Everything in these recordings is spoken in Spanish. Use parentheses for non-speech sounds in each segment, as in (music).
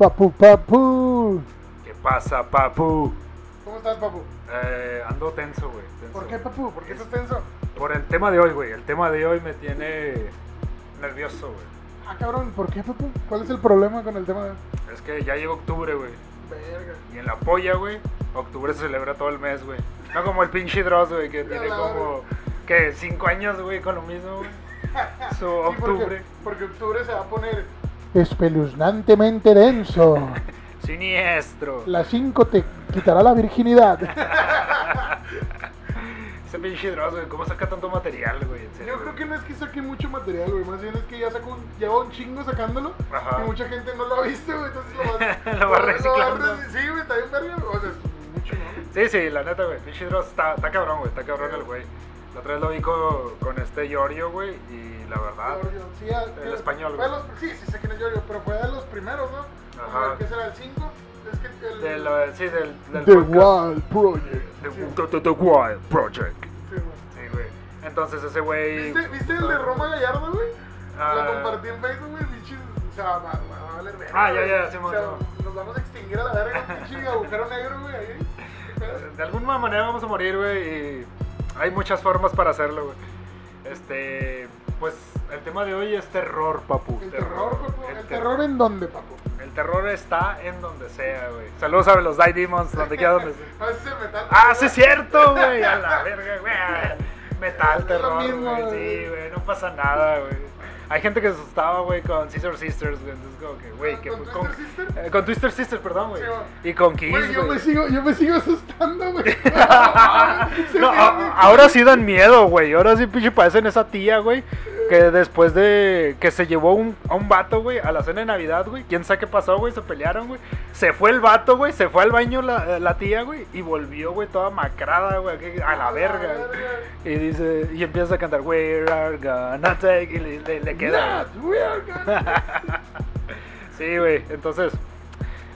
Papu, papu. ¿Qué pasa, papu? ¿Cómo estás, papu? Eh, ando tenso, güey. tenso. ¿Por qué, papu? ¿Por qué estás tenso? Por el tema de hoy, güey. El tema de hoy me tiene nervioso, güey. Ah, cabrón, ¿por qué, papu? ¿Cuál es el problema con el tema de... Es que ya llegó octubre, güey. Verga. Y en la polla, güey, octubre se celebra todo el mes, güey. No como el pinche Dross, güey, que (laughs) tiene la como, que cinco años, güey, con lo mismo, güey. (laughs) Su Sí, octubre. Porque, porque octubre se va a poner... Espeluznantemente denso. (laughs) Siniestro. La 5 te quitará la virginidad. (laughs) Ese pinche Dross, güey, ¿cómo saca tanto material, güey? En serio, Yo creo güey? que no es que saque mucho material, güey. Más bien es que ya sacó un, lleva un chingo sacándolo. Ajá. Y mucha gente no lo ha visto, güey. Entonces lo va, (laughs) Lo va reciclando. reci- sí, güey, está bien verga. O sea, es mucho, ¿no? Sí, sí, la neta, güey. Pinche Dross está, está cabrón, güey. Está cabrón el güey. Otra vez lo vi con, con este Giorgio, güey. Y la verdad. Giorgio, sí, a- el español, fue güey. los- sí, sí sé quién es Giorgio, pero fue de los primeros, ¿no? Ajá. ¿Qué será? ¿El 5? Es que el... De lo- sí, del, del The podcast. Wild Project. The, the- the- the Wild Project. Sí, güey. Sí, güey. Entonces ese güey. ¿Viste, ¿Viste el de Roma Gallardo, güey? Ah. Lo compartí en Facebook, güey, pinches. O sea, va, va a valer verga. Ah, ya, ya, sí, O sea, sí, nos vamos a extinguir a la verga, pinche agujero negro, güey, ahí. (laughs) De alguna manera vamos a morir, güey. Y hay muchas formas para hacerlo, güey. Este. Pues el tema de hoy es terror, papu. El terror, papu. El, ¿El ter- terror en dónde, papu? el terror está en donde sea, güey. Saludos a los Die Demons, donde quiera donde sea. (laughs) Ah. Ah, sí es cierto, güey. A la verga, güey. Metal, terror, güey. Sí, güey. No pasa nada, güey. Hay gente que se asustaba, güey, con Sister Sisters, güey. Entonces, como que, güey, que ¿Con con, Twister Sister? eh, con Twister Sisters, perdón, güey. Sí, y con Kiss, Güey, yo me sigo, yo me sigo asustando, güey. No, ahora sí dan miedo, güey. Ahora sí pinche parecen esa tía, güey. Que después de que se llevó un, a un vato, güey, a la cena de Navidad, güey. ¿Quién sabe qué pasó, güey? Se pelearon, güey. Se fue el vato, güey. Se fue al baño la, la tía, güey. Y volvió, güey, toda macrada, güey. A la verga. Y dice, y empieza a cantar, We are gonna take. Y le, le- le queda. We are gonna- (laughs) Sí, güey. Entonces,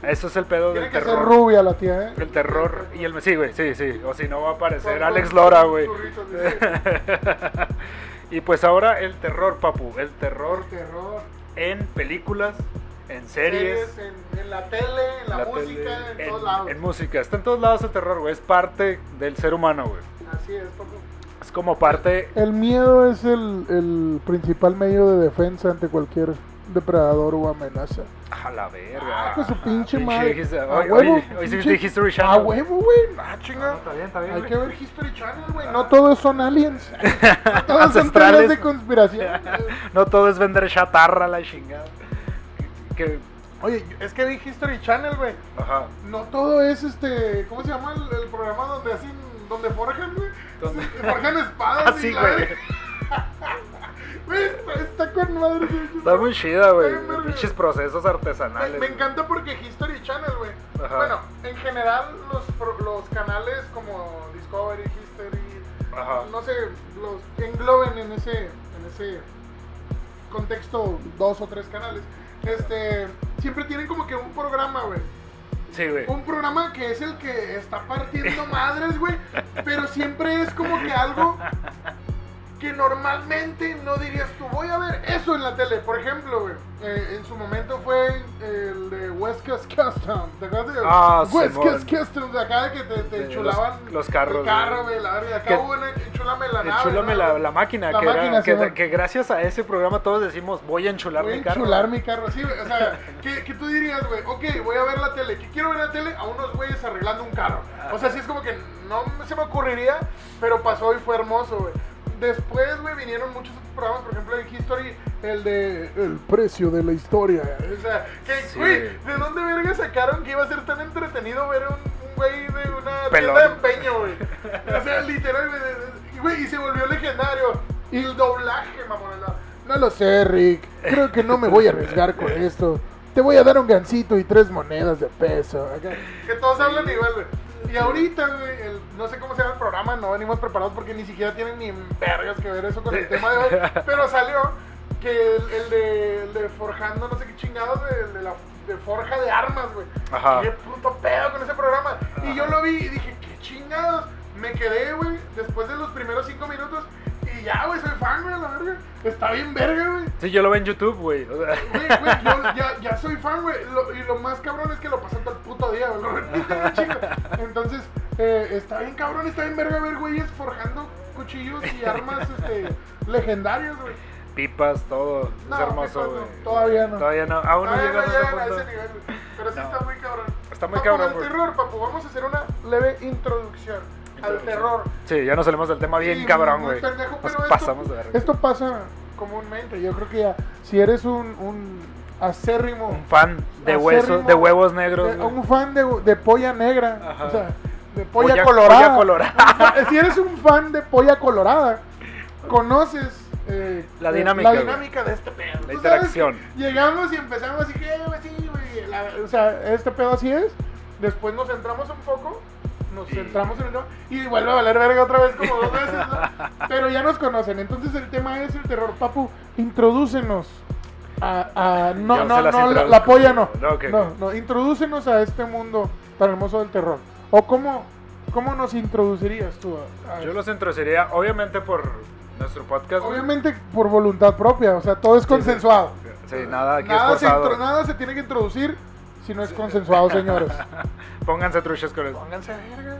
eso es el pedo Tiene del que ser terror. rubia la tía, ¿eh? El terror y el sí, güey, sí, sí. O si no va a aparecer Alex Lora, güey. (laughs) y pues ahora el terror, papu. El terror El terror. en películas, en series, Series, en, en la tele, en la, la música, tele, en, todos lados. en música. Está en todos lados el terror, güey. Es parte del ser humano, güey. Así es, papu. Es como parte. El miedo es el, el principal medio de defensa ante cualquier depredador o amenaza. A la verga. Ah, con su pinche madre. A huevo, hoy, sí viste History Channel. A huevo, güey. Ah, No, chinga. está bien, está bien. Hay que ver History Channel, güey. No todos son aliens. No (laughs) todos son teorías de conspiración. (laughs) no todo es vender chatarra, la chingada. Que, que- Oye, es que vi History Channel, güey. ajá. No todo es este. ¿Cómo se llama el, el programa donde hacen. donde forjan, güey? ¿Dónde? (laughs) Forjan espadas. Así, y la güey. Madre. Está muy chida, güey. Pinches procesos artesanales. Me, me encanta porque History Channel, güey. Bueno, en general los, los canales como Discovery, History, Ajá. no sé, los engloben en ese, en ese contexto dos o tres canales, este, siempre tienen como que un programa, güey. Sí, güey. Un programa que es el que está partiendo madres, güey. Pero siempre es como que algo que normalmente no dirías tú, voy a ver eso en la tele. Por ejemplo, güey, eh, en su momento fue el de West Coast Custom. ¿Te acuerdas de Ah, West. Coast Customs? Acá que te, te De enchulaban los- los carros, El carro, güey. la verga. Acá Que- hubo una enchulame la nave. Enchúlame ¿no? la, la máquina, La que, era- máquina, que, Simón. que gracias a ese programa todos decimos voy a enchular Voy a mi carro. enchular mi carro, sí, güey. O sea, ¿qué, qué tú dirías, güey? Ok, voy a ver la tele. ¿Qué quiero ver la tele? A unos güeyes arreglando un carro. O sea, sí es como que no se me ocurriría, pero pasó y fue hermoso, güey. Después, güey, vinieron muchos otros programas, por ejemplo, en History, el de El precio de la historia. O sea, que, güey. ¿de dónde verga sacaron que iba a ser tan entretenido ver un, un güey de una Pelón. tienda de empeño, güey? O sea, (laughs) literal, güey, y, se volvió legendario. Y el doblaje, mamón. No, lo sé, Rick. Creo que no me voy a arriesgar con (laughs) esto. Te voy a dar un gancito y tres monedas de peso. (laughs) Que todos hablan igual, güey. Y ahorita, güey, el- no sé cómo se llama el programa, no venimos preparados porque ni siquiera tienen ni vergas que ver eso con el tema de hoy. (laughs) Pero salió que el, el de, el de Forjando, no sé qué chingados, el de la de Forja de Armas, güey. Ajá. Qué puto pedo con ese programa. Y yo lo vi y dije, qué chingados. Me quedé, güey, después de los primeros cinco minutos. Y ya, güey, soy Está bien verga, güey. Sí, yo lo veo en YouTube, güey. O sea, Güey, güey, yo ya, ya soy fan, güey. Lo- y lo más cabrón es que lo pasan todo el puto día, güey. (laughs) Lo repiten un chingo. Entonces, eh, está bien cabrón, está bien verga ver güeyes forjando cuchillos y armas este, legendarias, güey. pipas, todo. No, es hermoso, pipas no, güey. todavía no. Todavía no. Aún no Todavía llegas a ese punto. nivel, güey. Pero sí No. está muy cabrón. Está muy Papu, cabrón, güey. terror, papu. Vamos a hacer una leve introducción, al terror. Sí, ya nos salimos del tema bien Sí, cabrón, güey. pasamos de verga. Esto pasa comúnmente. Yo creo que ya, si eres un, un acérrimo. Un fan de huesos, de huevos negros. de- un fan de, de polla negra. Ajá. O sea, de polla, Polla- colorada. polla colorada. (laughs) si eres un fan de polla colorada, conoces. eh, La eh, dinámica, la güey. dinámica de este pedo. La interacción. Llegamos y empezamos así que, güey, sí, güey. la- O sea, este pedo así es. Después nos centramos un poco. Nos centramos en el tema y vuelve a valer verga otra vez como dos veces, ¿no? (laughs) Pero ya nos conocen. Entonces el tema es el terror. Papu, introdúcenos a, a- no, no, no, la, la polla no. No, ok, no, introdúcenos a este mundo tan hermoso del terror. O cómo, cómo nos introducirías tú a, a Yo los introduciría, obviamente, por nuestro podcast. Obviamente por voluntad propia, o sea, todo es consensuado. Sí, nada aquí nada, es se nada se tiene que introducir si no es consensuado, señores. (laughs) Pónganse truchas con eso. Pónganse a verga.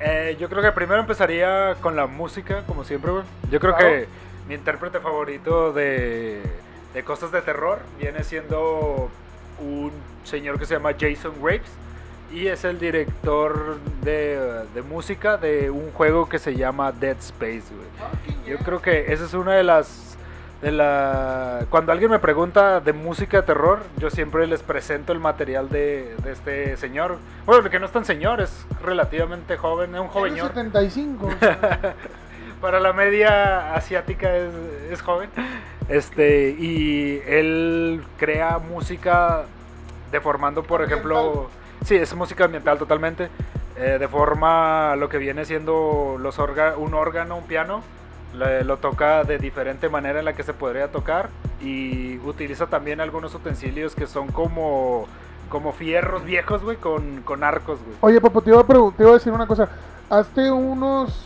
Eh, yo creo que primero empezaría con la música, como siempre, güey. Yo creo Claro. que mi intérprete favorito de, de cosas de terror viene siendo un señor que se llama Jason Graves y es el director de, de música de un juego que se llama Dead Space, güey. Yo creo que esa es una de las de la cuando alguien me pregunta de música de terror, yo siempre les presento el material de, de este señor. Bueno, que no es tan señor, es relativamente joven, es un joveñor. 75. o sea, Para la media asiática es, es joven. Este, y él crea música deformando, por ejemplo, sí, es música ambiental totalmente. eh, deforma lo que viene siendo los orga- un órgano, un piano. Lo toca de diferente manera en la que se podría tocar y utiliza también algunos utensilios que son como como fierros viejos, güey, con, con arcos, güey. Oye, Papo, te iba, a te iba a decir una cosa. Hazte unos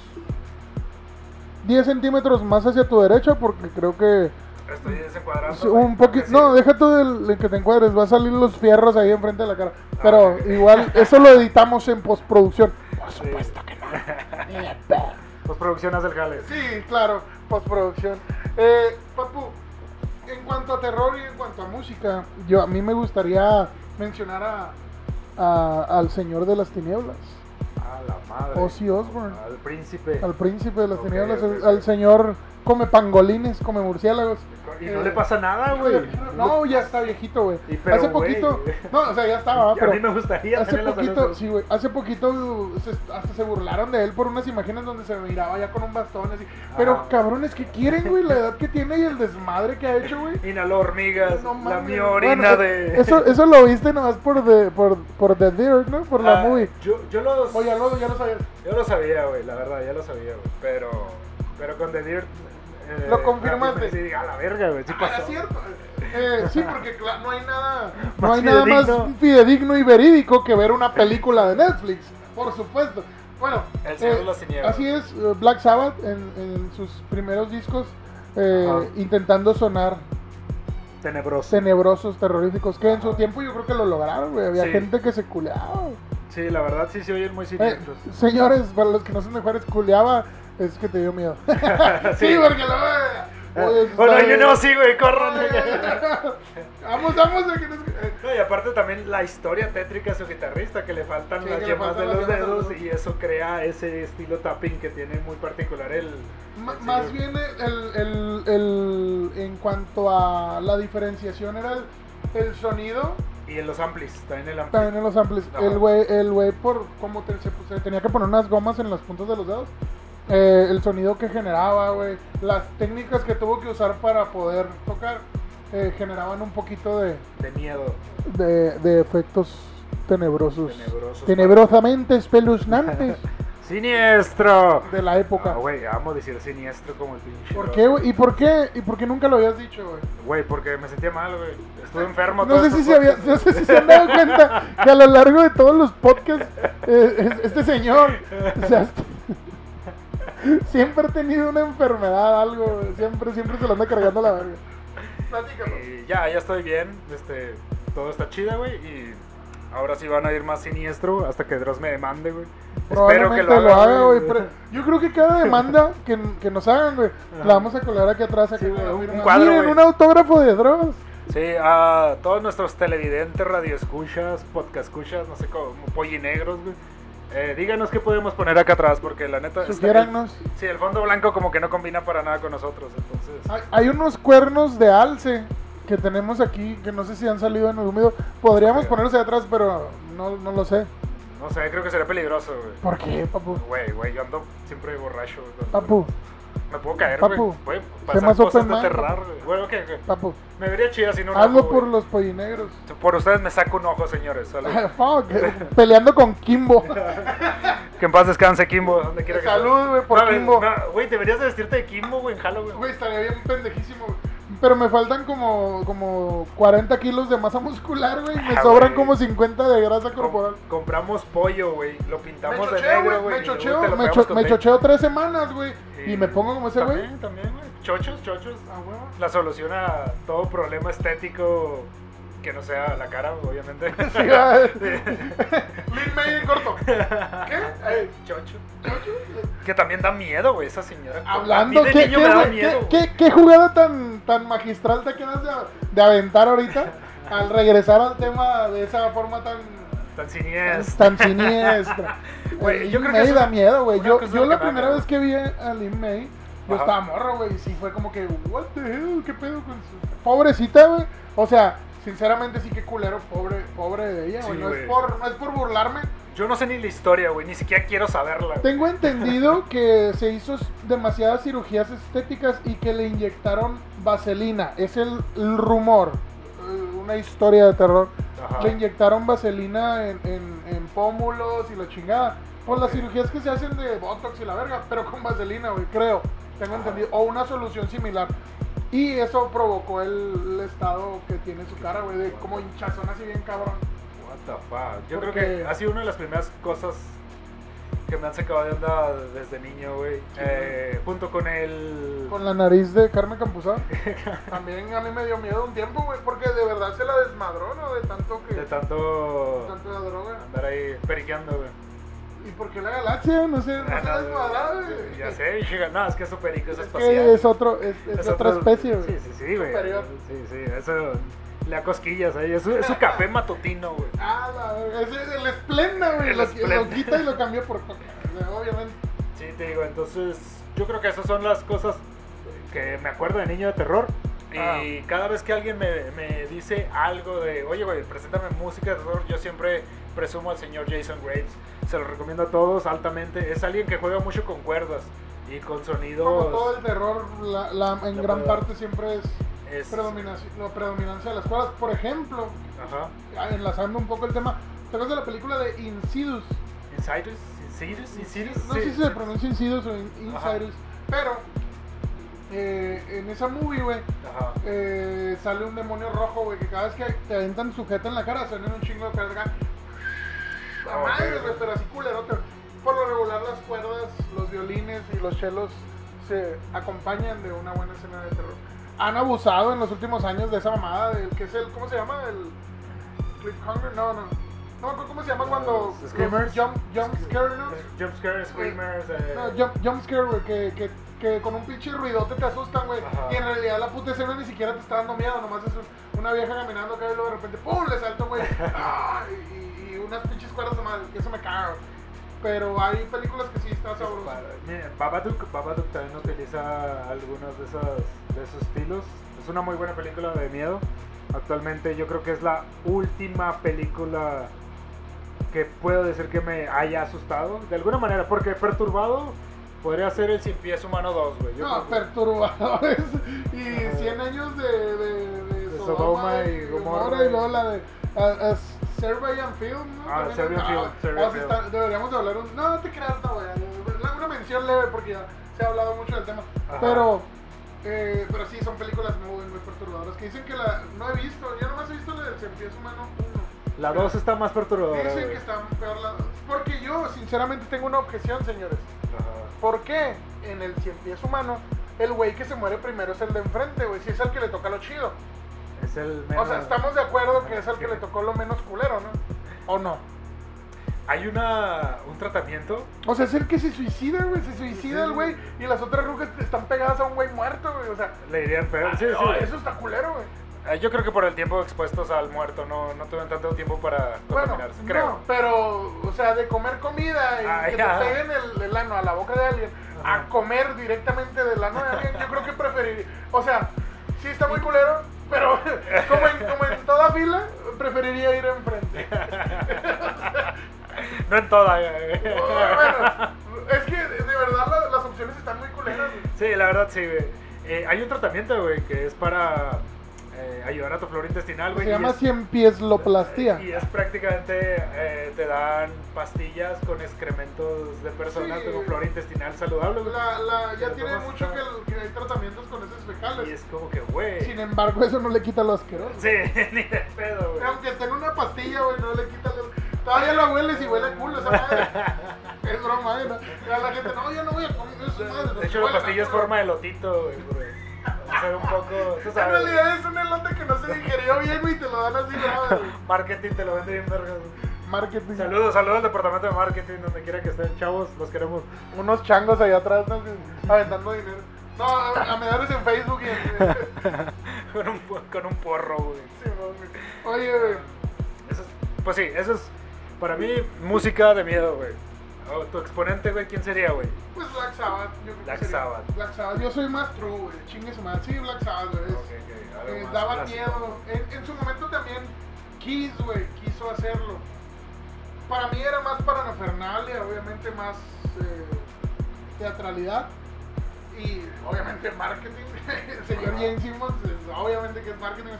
10 centímetros más hacia tu derecha porque creo que Estoy desencuadrando. un poquito... No, deja tú del que te encuadres. Va a salir los fierros ahí enfrente de la cara. Pero ok. igual, eso lo editamos en postproducción. (laughs) Por supuesto que no. (laughs) Postproducción hace el jale. Sí, claro, postproducción. Eh, Papu, en cuanto a terror y en cuanto a música, yo a mí me gustaría mencionar a, a- al Señor de las Tinieblas, A la madre. Ozzy Osbourne, Al príncipe. al Príncipe de las Tinieblas, al Señor come pangolines, come murciélagos. Y no Eh, le pasa nada, güey. No, ya está viejito, güey. Hace poquito, no, o sea, ya estaba, (laughs) pero a mí me gustaría Hace poquito, sí, güey. Hace poquito se- hasta se burlaron de él por unas imágenes donde se miraba ya con un bastón así. Pero Ah. cabrones, ¿qué quieren, güey? La edad que tiene y el desmadre que ha hecho, güey. Inhaló hormigas. No la mi orina Bueno, de. eh, Eso, eso lo viste nomás por The, por, por The Dirt, ¿no? Por la Ah, movie. Yo, yo los. Oye, luego ya lo sabías. Yo lo sabía, güey, la verdad, ya lo sabía, güey. Pero. Pero con The Dirt. Eh, Lo confirmaste. Sí, a la verga, güey. Sí Ah, pasó. cierto. Eh, sí, porque no hay nada, (laughs) no Más hay nada más fidedigno. y verídico que ver una película de Netflix, por supuesto. Bueno, El Señor eh, así es, eh, Black Sabbath en, en sus primeros discos eh, intentando sonar Tenebroso. tenebrosos, terroríficos, que en su tiempo yo creo que lo lograron, güey. Había Sí. gente que se culeaba. Sí, la verdad sí se oyen muy Eh, siniestros. señores, para los que no son mejores, culeaba es que te dio miedo. (laughs) sí, porque luego... eh, oye, bueno, está- yo no, sí, güey, corran. vamos, vamos a que nos... eh, No, y aparte también la historia tétrica de su guitarrista, que le faltan Sí, las yemas de los dedos y eso crea ese estilo tapping que tiene muy particular el... Más bien el, el- el- en cuanto a la diferenciación era el, sonido. Y en los amplis, también el ampli. también en los amplis. El güey el güey por como te- se, se tenía que poner unas gomas en las puntas de los dedos eh, el sonido que generaba güey las técnicas que tuvo que usar para poder tocar eh, generaban un poquito de, De miedo. de, de efectos tenebrosos Tenebrosos. tenebrosamente espeluznantes (laughs) ¡Siniestro! de la época Ah, güey, amo decir siniestro como el pinche. ¿Por qué, güey? ¿Y por qué? ¿Y por qué nunca lo habías dicho, güey? Güey, porque me sentía mal, güey. Estuve enfermo No sé, si se había- no sé si se han dado cuenta que a lo largo de todos los podcasts, eh, es- este señor, o sea, Siempre he tenido una enfermedad, algo. Siempre, siempre se lo anda cargando la verga. Y ya, ya estoy bien. Este, todo está chido, güey. Y ahora sí van a ir más siniestro hasta que Dross me demande, güey. Probablemente lo haga, güey. pero Yo creo que cada demanda que, que nos hagan, güey, Ajá. la vamos a colar aquí atrás. Aquí Sí, un- un firma. cuadro, Miren, güey. un autógrafo de Dross. Sí, a todos nuestros televidentes, radioescuchas, podcastescuchas, no sé cómo, pollinegros, güey. Eh, díganos qué podemos poner acá atrás, porque la neta. Sugiérannos. Sí, el fondo blanco como que no combina para nada con nosotros, entonces. Hay, hay unos cuernos de alce que tenemos aquí, que no sé si han salido en el húmedo. Podríamos ponerlos ahí atrás, pero no, no lo sé. No sé, creo que sería peligroso, güey. ¿Por qué, papu? Güey, güey, yo ando siempre borracho. güey. Papu, Me puedo caer, Papu, güey. Puede sé pasar más cosas open de papu. güey. Bueno, ok, ok. papu. Me vería chido si no Hazlo por los pollinegros. Por ustedes me saco un ojo, señores. salud. (laughs) Fuck, peleando con Kimbo. (laughs) que en paz descanse, Kimbo, donde quiera que Salud, güey, por No, Kimbo. no, Güey, deberías de vestirte de Kimbo, güey, en Halloween. Güey, estaría bien pendejísimo. güey. Pero me faltan como, como 40 kilos de masa muscular, güey. Me Ah, sobran como 50 de grasa Com- corporal. compramos pollo, güey. Lo Me pintamos de negro, güey. Me chocheo, me, cho- chocheo tres semanas, güey. Y me pongo como ese güey. También, también, güey. Chochos, chochos. Ah, huevo. La solución a todo problema estético que no sea la cara, obviamente. (laughs) Sí. Lin May en corto. ¿Qué? Chocho. chocho. Que también da miedo, güey, esa señora. Hablando, ¿qué, niño qué, me miedo. qué- qué- qué jugada tan, tan magistral te quedas de, de aventar ahorita al regresar al tema de esa forma tan, Tan siniestra. tan siniestra? (laughs) Güey, yo creo que May eso- da miedo, güey. Yo, yo que la primera vez que vi a Lin May, yo Ajá. estaba morro, güey, y sí fue como que, what the hell, qué pedo con su... Pobrecita, güey. O sea, sinceramente sí que culero, pobre, pobre de ella, güey. Sí, no, es por, no es por burlarme, Yo no sé ni la historia, güey, ni siquiera quiero saberla. güey. Tengo entendido (laughs) que se hizo demasiadas cirugías estéticas y que le inyectaron vaselina. Es el, el rumor, eh, una historia de terror. Ajá. Le inyectaron vaselina en, en- en pómulos y la chingada. Por las Ok. cirugías que se hacen de botox y la verga, pero con vaselina, güey, creo. Tengo Ajá. entendido. O una solución similar. Y eso provocó el, el estado que tiene su cara, güey, de como hinchazón así bien cabrón. What the fuck. Yo Porque- creo que ha sido una de las primeras cosas que me han sacado de onda desde niño, güey. Sí, Eh, junto con el. Con la nariz de Carmen Campuzano. También a mí me dio miedo un tiempo, güey, porque de verdad se la desmadró, ¿no? De tanto que. De tanto. tanto la droga. Andar ahí periqueando, güey. ¿Y por qué la galaxia? No sé, no Ah, se desmadrada, güey. Ya sé, chica. No, es que es perico, es Es espacial. que es otro, es, es Es otra otro- especie, güey. Sí, sí, sí, güey. Sí, sí, eso. Le da cosquillas ahí. Es su, es su café matutino, güey. Ah, la verga. Es el Esplenda, güey. El Lo, Splenda. lo quita y lo cambió por coca. Obviamente. Sí, te digo, entonces yo creo que esas son las cosas que me acuerdo de niño de terror. Ah. Y cada vez que alguien me, me dice algo de, oye, güey, preséntame música de terror, yo siempre presumo al señor Jason Graves. Se lo recomiendo a todos altamente. Es alguien que juega mucho con cuerdas y con sonidos. Como todo el terror, la, la- en La gran verdad. parte siempre es es- predominancia, la predominancia de las cuerdas. Por ejemplo, Ajá. enlazando un poco el tema, ¿te acuerdas de la película de Insidious? Insiders, Insiders, Insiders. No sí, sé si se pronuncia Insidious o in- Ajá. Insiders, pero eh, en esa movie, güey, eh, sale un demonio rojo, güey, que cada vez que te aventan sujeta en la cara, suenan un chingo de caras acá. La Ah, madre, ok. güey, pero así culerote. Por lo regular, las cuerdas, los violines y los chelos se acompañan de una buena escena de terror. Han abusado en los últimos años de esa mamada, del que es el, ¿cómo se llama? El cliffhanger, no, no. No me acuerdo cómo se llama cuando. Screamers. Jump, jump scare, ¿no? Jump scare, screamers. eh, No, jump, jump scare, güey, que, que, que con un pinche ruidote te asustan, güey. Y en realidad la puta escena ni siquiera te está dando miedo, nomás es un- una vieja caminando acá y luego de repente, ¡pum! le salta, güey. ¡Ah! (laughs) Y unas pinches cuerdas de madre, que eso me caga. Pero hay películas que sí está sabroso. Para- mira, Babadook, Babadook también utiliza algunos de esos, de esos estilos. Es una muy buena película de miedo. Actualmente yo creo que es la última película que puedo decir que me haya asustado. De alguna manera, porque perturbado podría ser el Sin Pies Humano 2, güey. No, perturbadores. (laughs) Y Ajá. 100 años de, de, de De Sodoma, Sodoma y Gomorra. Y luego la de uh, uh, Serbian Film, ¿no? Ah, Serbian ah, Film, Serbian oh, Film. está- deberíamos de hablar un... No, no te creas, no, güey. La- Una mención leve porque ya se ha hablado mucho del tema. Ajá. Pero... Eh, pero sí, son películas muy, muy perturbadoras. Que dicen que la... No he visto, yo nomás he visto la del Cien Pies Humano 1. La 2 está más perturbadora. Dicen que está peor la... Porque yo, sinceramente, tengo una objeción, señores. Ajá. ¿Por qué? en el cien pies humano, el güey que se muere primero es el de enfrente, güey. Si es el que le toca lo chido. Es el O menos- sea, estamos de acuerdo que es el que le tocó lo menos culero, ¿no? ¿O no? Hay una, un tratamiento. O sea, es el que se suicida, güey. Se suicida el güey. Y las otras rucas están pegadas a un güey muerto, güey. O sea, Le dirían peor. Sí, no, sí. eso está culero, güey. Eh, Yo creo que por el tiempo expuestos al muerto no, no tuvieron tanto tiempo para Bueno, contaminarse. creo. no, pero, o sea, de comer comida y Ah, que ya. te peguen el, el ano a la boca de alguien, Ajá. a comer directamente del ano de alguien, yo creo que preferiría. O sea, sí está muy culero, pero como en, como en toda fila, preferiría ir enfrente. No en toda. eh. bueno, es que de verdad la- las opciones están muy culeras. Sí, la verdad sí, güey. Eh, hay un tratamiento, güey, que es para eh, ayudar a tu flora intestinal, güey. Se y llama es- cien pies loplastía. Y es prácticamente, eh, te dan pastillas con excrementos de personas Sí. con flora intestinal saludable, güey. La, la, ya tiene mucho que, el- que hay tratamientos con esos Y fecales. es como que, güey. Sin embargo, eso no le quita lo asqueroso. Sí, (laughs) ni de pedo, güey. Aunque esté en una pastilla, güey, no le quita lo... Todavía lo hueles y huele a culo esa madre. (laughs) Es broma, ¿eh? ¿no? Y a la gente, no, yo no voy a comer eso, madre. De hecho, la pastilla es forma de lotito, güey. Un poco. Tú En realidad es un elote que no se digerió bien, güey, y te lo dan así, ¿no? Marketing te lo vende bien, vergas. güey. Marketing. Saludos, saludos al departamento de marketing, donde quiera que estén, chavos, los queremos. Unos changos allá atrás, ¿no? Aventando dinero. No, a, a en Facebook y en... (laughs) con, un, con un porro, güey. Sí, no, güey. Oye, güey. Eso es- pues sí, eso es para mí música de miedo, güey. Oh, tu exponente, güey, ¿quién sería, güey? Pues Black Sabbath, yo creo que Black sería- Sabbath. Black Sabbath, yo soy más true, güey. Chingue su madre. Sí, Black Sabbath, güey. es- Ok, ok, algo eh, daba clásico. miedo. En, en su momento también Kiss, güey, quiso hacerlo. Para mí era más parafernalia, obviamente más eh, teatralidad. Y obviamente marketing. (laughs) El señor. James Simmons, es- obviamente que es marketing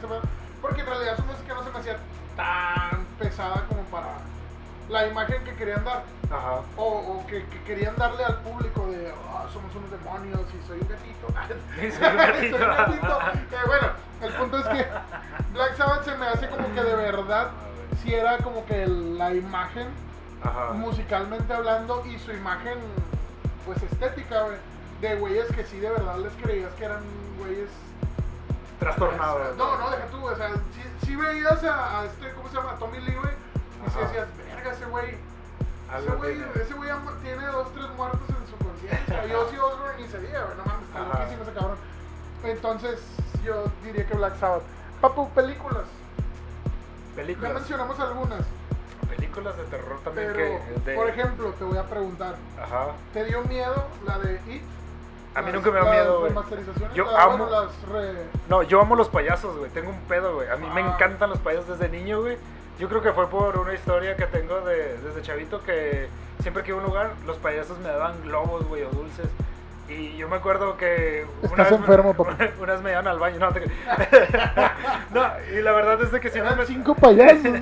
Porque en realidad su música no se me hacía tan pesada como para la imagen que querían dar. Ajá. O, o que, que querían darle al público de "Ah, somos unos demonios y soy un gatito. (laughs) Soy un gatito. Soy un gatito. Eh, bueno, el punto es que Black Sabbath se me hace como que de verdad si era como que la imagen Ajá. musicalmente hablando y su imagen pues estética, de güeyes que sí de verdad les creías que eran güeyes Trastornado. no, no, deja tú, o sea, si, si veías a, a este, ¿cómo se llama? Tommy Lee, güey, y si decías, verga, ese güey, ese güey, tiene. ese güey tiene dos, tres muertos en su conciencia. Yo sí Osbourne ni se diga, no mames, está loquísimo ese cabrón. Entonces, yo diría que Black Sabbath. Papu, películas. Ya Películas. mencionamos algunas, Películas de terror también pero, que. de- por ejemplo, te voy a preguntar, Ajá. ¿te dio miedo la de It? A mí Las- nunca me dio las miedo, güey. Yo la- amo- bueno, las re- No, yo amo los payasos, güey. Tengo un pedo, güey. A mí me Ah. encantan los payasos desde niño, güey. Yo creo que fue por una historia que tengo de, desde chavito que siempre que iba a un lugar, los payasos me daban globos, güey, o dulces. Y yo me acuerdo que... Estás enfermo, papá. (laughs) Una vez me llevaron al baño, no, te- (laughs) no, y la verdad es de que siempre Eran me... cinco payasos. (laughs)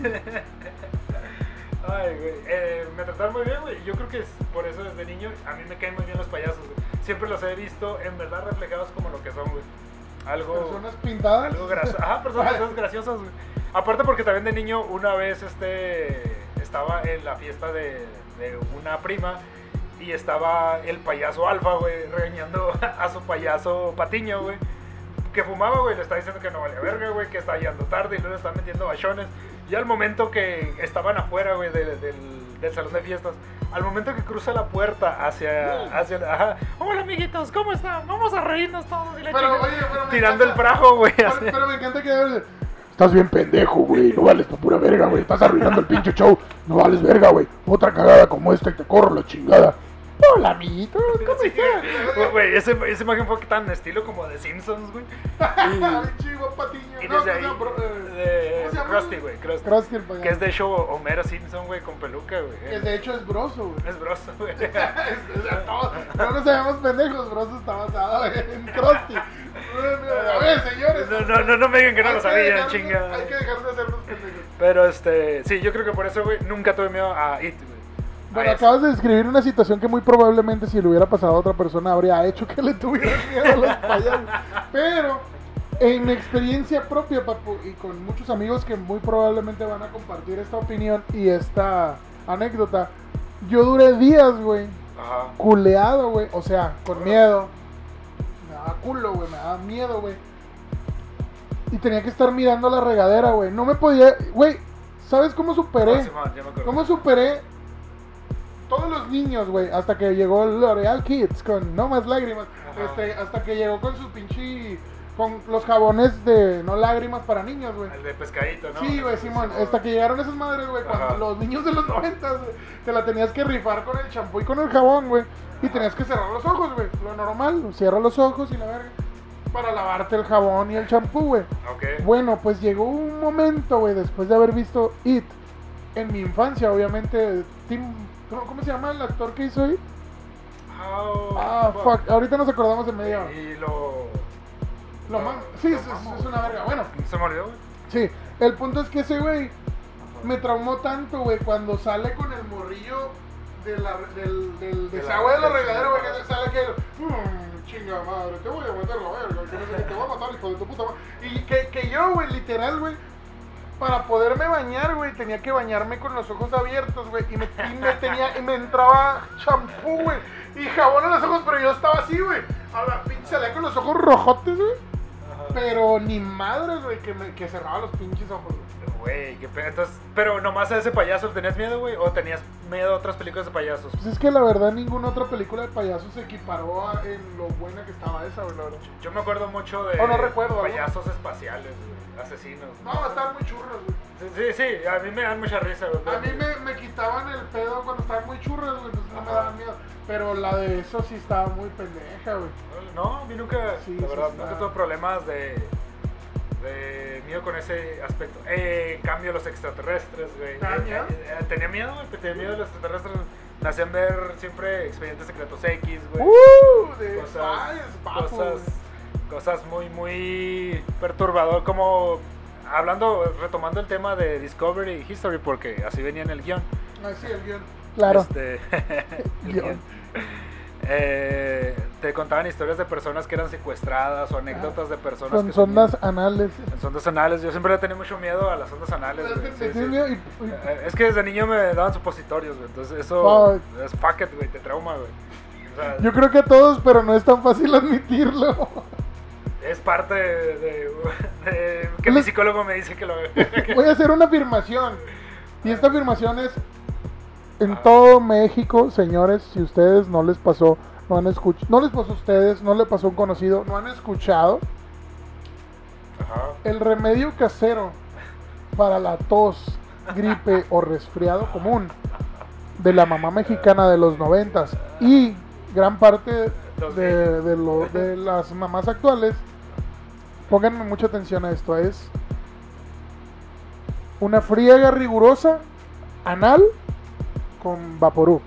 Ay, güey. eh, me trataron muy bien, güey. Yo creo que es por eso desde niño a mí me caen muy bien los payasos, güey. Siempre los he visto en verdad reflejados como lo que son, güey. Algo... Personas pintadas. Algo gracioso. Ajá, personas graciosas, güey. Aparte porque también de niño una vez este estaba en la fiesta de, de una prima y estaba el payaso alfa, güey, regañando (laughs) a su payaso patiño, güey. Que fumaba, güey, le estaba diciendo que no valía verga, güey, que estaba llegando tarde y luego le estaba metiendo bachones. Y al momento que estaban afuera, güey, de- del, del salón de fiestas, al momento que cruza la puerta hacia, hacia, ajá, hola amiguitos, ¿cómo están? Vamos a reírnos todos y la Pero, chingada". oye, pero me tirando el brajo, güey, Pero, así. pero me encanta que Estás bien pendejo, güey. No vales pa' pura verga, güey. Estás arruinando el pinche show. No vales verga, güey. Otra cagada como esta y te corro la chingada. Hola, amiguitos. ¿Cómo estás? güey, ese- esa imagen fue tan estilo como de Simpsons, güey. Chivo patiño. Y No, desde ahí, no, bro, eh, de. Krusty, güey, Krusty. Krusty el payaso. Que es de hecho Homero Simpson, güey, con peluca, Que güey. de hecho es broso, güey. Es broso, güey. (laughs) No nos sabemos pendejos, broso está basado en Krusty. A ver, señores. No, no, no, no me digan que no lo sabían, chinga. Hay que dejar de hacernos pendejos. Pero este, sí, yo creo que por eso, güey, nunca tuve miedo a It, güey. Bueno, acabas de describir una situación que muy probablemente si le hubiera pasado a otra persona habría hecho que le tuviera miedo a los (laughs) payasos. Pero en mi experiencia propia, papu, y con muchos amigos que muy probablemente van a compartir esta opinión y esta anécdota, yo duré días, güey, Ajá. culeado, güey. O sea, con miedo. Me daba culo, güey. Me daba miedo, güey. Y tenía que estar mirando la regadera, güey. No me podía. Güey, ¿sabes cómo superé? Ah, Simón, ya me acuerdo. ¿Cómo superé todos los niños, güey? Hasta que llegó L'Oreal Kids con No Más Lágrimas. Ajá. Este, hasta que llegó con su pinche. Con los jabones de no lágrimas para niños, güey. El de pescadito, ¿no? Sí, güey, Simón. Hasta que llegaron esas madres, güey, cuando los niños de los (laughs) 90, güey, te la tenías que rifar con el champú y con el jabón, güey. Y tenías que cerrar los ojos, güey. Lo normal, cierra los ojos y la verga. Para lavarte el jabón y el champú, güey. Ok. Bueno, pues llegó un momento, güey, después de haber visto It. En mi infancia, obviamente, Tim... ¿Cómo, cómo se llama el actor que hizo It? How- Ah, fuck. Ahorita nos acordamos de medio. Y lo. Lo man... Sí, es, es- es una verga. Bueno, Se me olvidó, güey. Sí, el punto es que ese güey me traumó tanto, güey, cuando sale con el morrillo de la, del, del De la- desagüe de la del regadera, güey, que sale que, mmm, chinga madre, te voy a meter la verga, que te voy a matar, hijo de tu puta madre. Y que, que yo, güey, literal, güey, para poderme bañar, güey, tenía que bañarme con los ojos abiertos, güey, y me, y me tenía, y me entraba champú, güey, y jabón en los ojos, pero yo estaba así, güey, a la pinche salía con los ojos rojotes, güey. Pero ni madres, güey, que, me, que cerraba los pinches ojos, güey. Güey, qué pena. Entonces, pero nomás a ese payaso le tenías miedo, güey, o tenías miedo a otras películas de payasos. Pues es que la verdad ninguna otra película de payasos se equiparó a- en lo buena que estaba esa, güey, la verdad. Yo me acuerdo mucho de Oh, no recuerdo, payasos espaciales, güey, asesinos. No, estaban muy churros, güey. Sí, sí, sí, a mí me dan mucha risa, güey. A mí me, me quitaban el pedo cuando estaban muy churros, güey, entonces no me daban miedo. Pero la de eso sí estaba muy pendeja, güey. No, a mí nunca, Sí, la verdad, nunca tuve problemas de, de miedo con ese aspecto. Eh, cambio, los extraterrestres, güey. ¿Te da Eh, eh, eh, tenía miedo, güey, tenía miedo de los extraterrestres. Me hacían ver siempre expedientes secretos X, güey. ¡Uh! De cosas, papo, cosas, muy, muy perturbador, como hablando, retomando el tema de Discovery y History, porque así venía en el guion. Ah, sí, el guion. Claro. Este, (laughs) el Guión. guion. Eh, te contaban historias de personas que eran secuestradas o anécdotas de personas Con que sondas anales. tenían- sondas anales. Yo siempre le tenía mucho miedo a las sondas anales. Eh, Es que desde niño me daban supositorios, güey. Entonces eso Fuck. es fuck it, güey. Te trauma, güey. O sea, Yo creo que a todos, pero no es tan fácil admitirlo. es parte de, de- de- que mi psicólogo me dice que lo (laughs) Voy a hacer una afirmación. Y esta afirmación es en todo México, señores, si ustedes no les pasó, no han escuchado, no les pasó a ustedes, no le pasó a un conocido, no han escuchado, Ajá. el remedio casero para la tos, gripe o resfriado común de la mamá mexicana de los noventas y gran parte de, de lo- de las mamás actuales, pónganme mucha atención a esto, es una friega rigurosa anal con vaporú.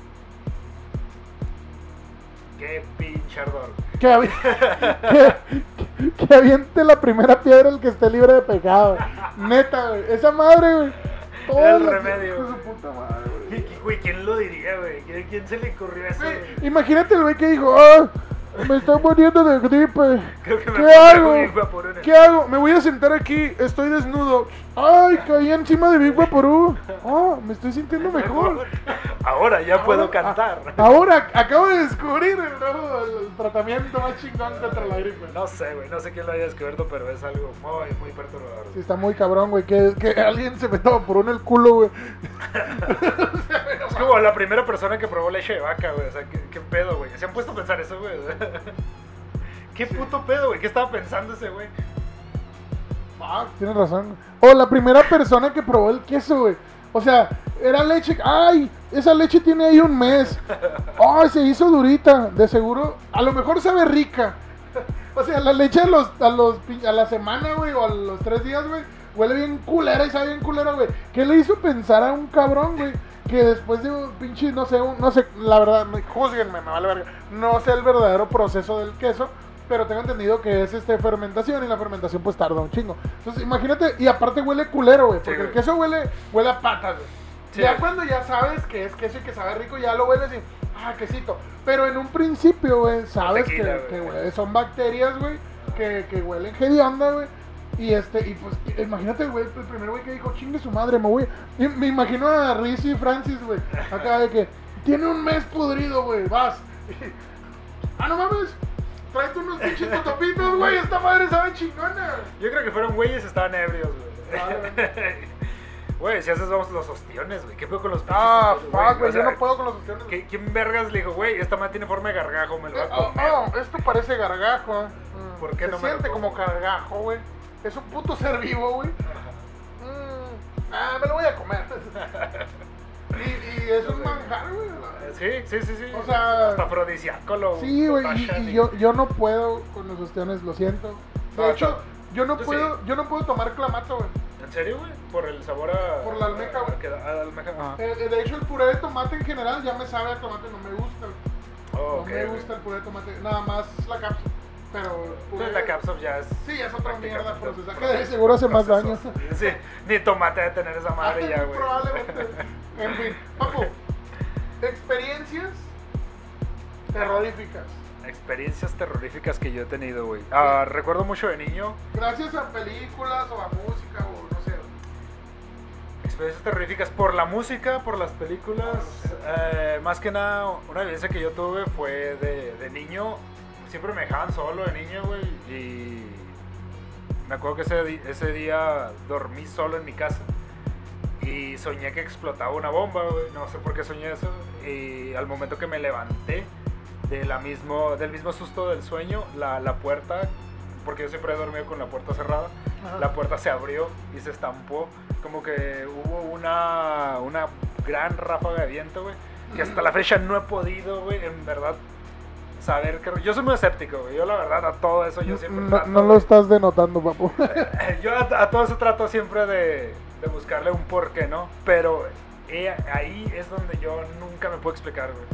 Qué pinche ardor. Que, avi- (laughs) que, que aviente la primera piedra el que esté libre de pecado. Neta, güey. Esa madre, güey. todas El remedio. su puta madre, güey. ¿quién lo diría, güey? ¿Quién, se le ocurrió eso? Güey? Imagínate el güey que dijo, ah, me está muriendo de gripe. Creo que me ¿Qué hago? ¿Qué hago? Me voy a sentar aquí, estoy desnudo. Ay, caí encima de Big Vaporú. Ah, me estoy sintiendo mejor. Ahora ya puedo cantar. a- ahora acabo de descubrir el nuevo el tratamiento más chingón contra la gripe. No sé, güey, no sé quién lo haya descubierto, pero es algo muy, muy perturbador. Sí, está muy cabrón, güey. Que, que alguien se meta vaporú en el culo, güey. Es como la primera persona que probó leche de vaca, güey. O sea, ¿qué, qué pedo, güey? ¿Se han puesto a pensar eso, güey? (laughs) ¿Qué puto pedo, güey? ¿Qué estaba pensando ese güey? Ah, tienes razón. O la primera persona que probó el queso, güey. O sea, era leche. ¡Ay! Esa leche tiene ahí un mes. ¡Ay! se hizo durita. De seguro. A lo mejor sabe rica. O sea, la leche a, los, a, los, a la semana, güey, o a los tres días, güey, huele bien culera y sabe bien culera, güey. ¿Qué le hizo pensar a un cabrón, güey? Que después de un pinche, no sé, un- no sé, la verdad, me- júzguenme, me vale verga. No sé el verdadero proceso del queso, pero tengo entendido que es este fermentación y la fermentación pues tarda un chingo. Entonces, imagínate, y aparte huele culero, güey, Sí, porque el queso huele, huele a patas, güey. Sí. Ya cuando ya sabes que es queso y que sabe rico, ya lo hueles y, ah, quesito. Pero en un principio, güey, sabes tequila, que, güey. que, güey, son bacterias, güey, que, que huelen hedionda, güey. Y este, y pues, imagínate, güey, el primer güey que dijo, chingue su madre, me voy. Y me imagino a y Francis, güey, acá de que, Tiene un mes podrido, güey. Vas. (laughs) ah, no mames. Tráete unos pinches totopitos, güey. Esta madre sabe chingona. Yo creo que fueron güeyes, estaban ebrios, güey. Vale. Güey, si haces vamos los ostiones, güey. ¿Qué pedo con los pinches Ah, ostiones, fuck, güey. Yo no puedo con los opciones. ¿qué- ¿Quién vergas le dijo, güey, esta madre tiene forma de gargajo, me lo voy a Oh, comer? oh, esto parece gargajo. Mm, ¿Por qué Se no me siente como? como gargajo, güey. Es un puto ser vivo, güey. Mm, ah, me lo voy a comer. (laughs) y, y es un manjar, güey. Sí, sí, sí, sí. O sea- Hasta afrodisíaco lo. Sí, güey, y, yo, yo no puedo con los ostiones, lo siento. De No, hecho, yo- yo no puedo, sí. yo no puedo tomar clamato, güey. ¿En serio, güey? Por el sabor a. Por la almeja, güey. a que da- a la almeja. Ajá. Eh, eh, de hecho, el puré de tomate en general ya me sabe a tomate, no me gusta. Oh, no me gusta el puré de tomate, nada más la cápsula. Pero puré- Entonces la capsule ya es. Sí, es otra mierda prácticamente procesada. Que de seguro hace más daño. Sí, ni tomate debe tener esa madre (laughs) ya, güey. Probablemente. En fin, papu, experiencias terroríficas. Experiencias terroríficas que yo he tenido, güey. Ah, recuerdo mucho de niño. Gracias a películas o a música o no sé. Experiencias terroríficas por la música, por las películas. Eh, más que nada, una vivencia que yo tuve fue de, de niño. Siempre me dejaban solo de niño, güey. Y me acuerdo que ese, ese día dormí solo en mi casa. Y soñé que explotaba una bomba, güey. No sé por qué soñé eso. Y al momento que me levanté de la mismo, del mismo susto del sueño, la, la puerta, porque yo siempre he dormido con la puerta cerrada, Ajá. la puerta se abrió y se estampó. Como que hubo una, una gran ráfaga de viento, güey. Que hasta la fecha no he podido, güey, en verdad, saber que... Yo soy muy escéptico, güey. Yo la verdad a todo eso yo siempre No, trato no lo estás denotando, papu. (laughs) yo a, a todo eso trato siempre de, de buscarle un porqué, ¿no? Pero eh, ahí es donde yo nunca me puedo explicar, güey.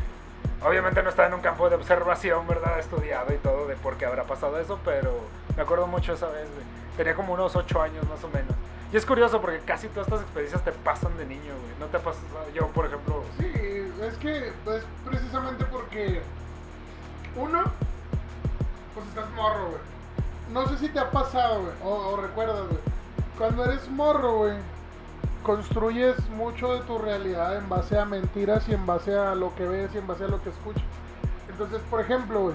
Obviamente no estaba en un campo de observación, ¿verdad? Estudiado y todo de por qué habrá pasado eso, pero me acuerdo mucho esa vez, güey. Tenía como unos 8 años más o menos. Y es curioso porque casi todas estas experiencias te pasan de niño, güey. No te pasa, yo por ejemplo, Sí, es que es precisamente porque uno, pues estás morro, güey. No sé si te ha pasado, güey, o, o recuerdas, güey. Cuando eres morro, güey, construyes mucho de tu realidad en base a mentiras y en base a lo que ves y en base a lo que escuchas. Entonces, por ejemplo, güey,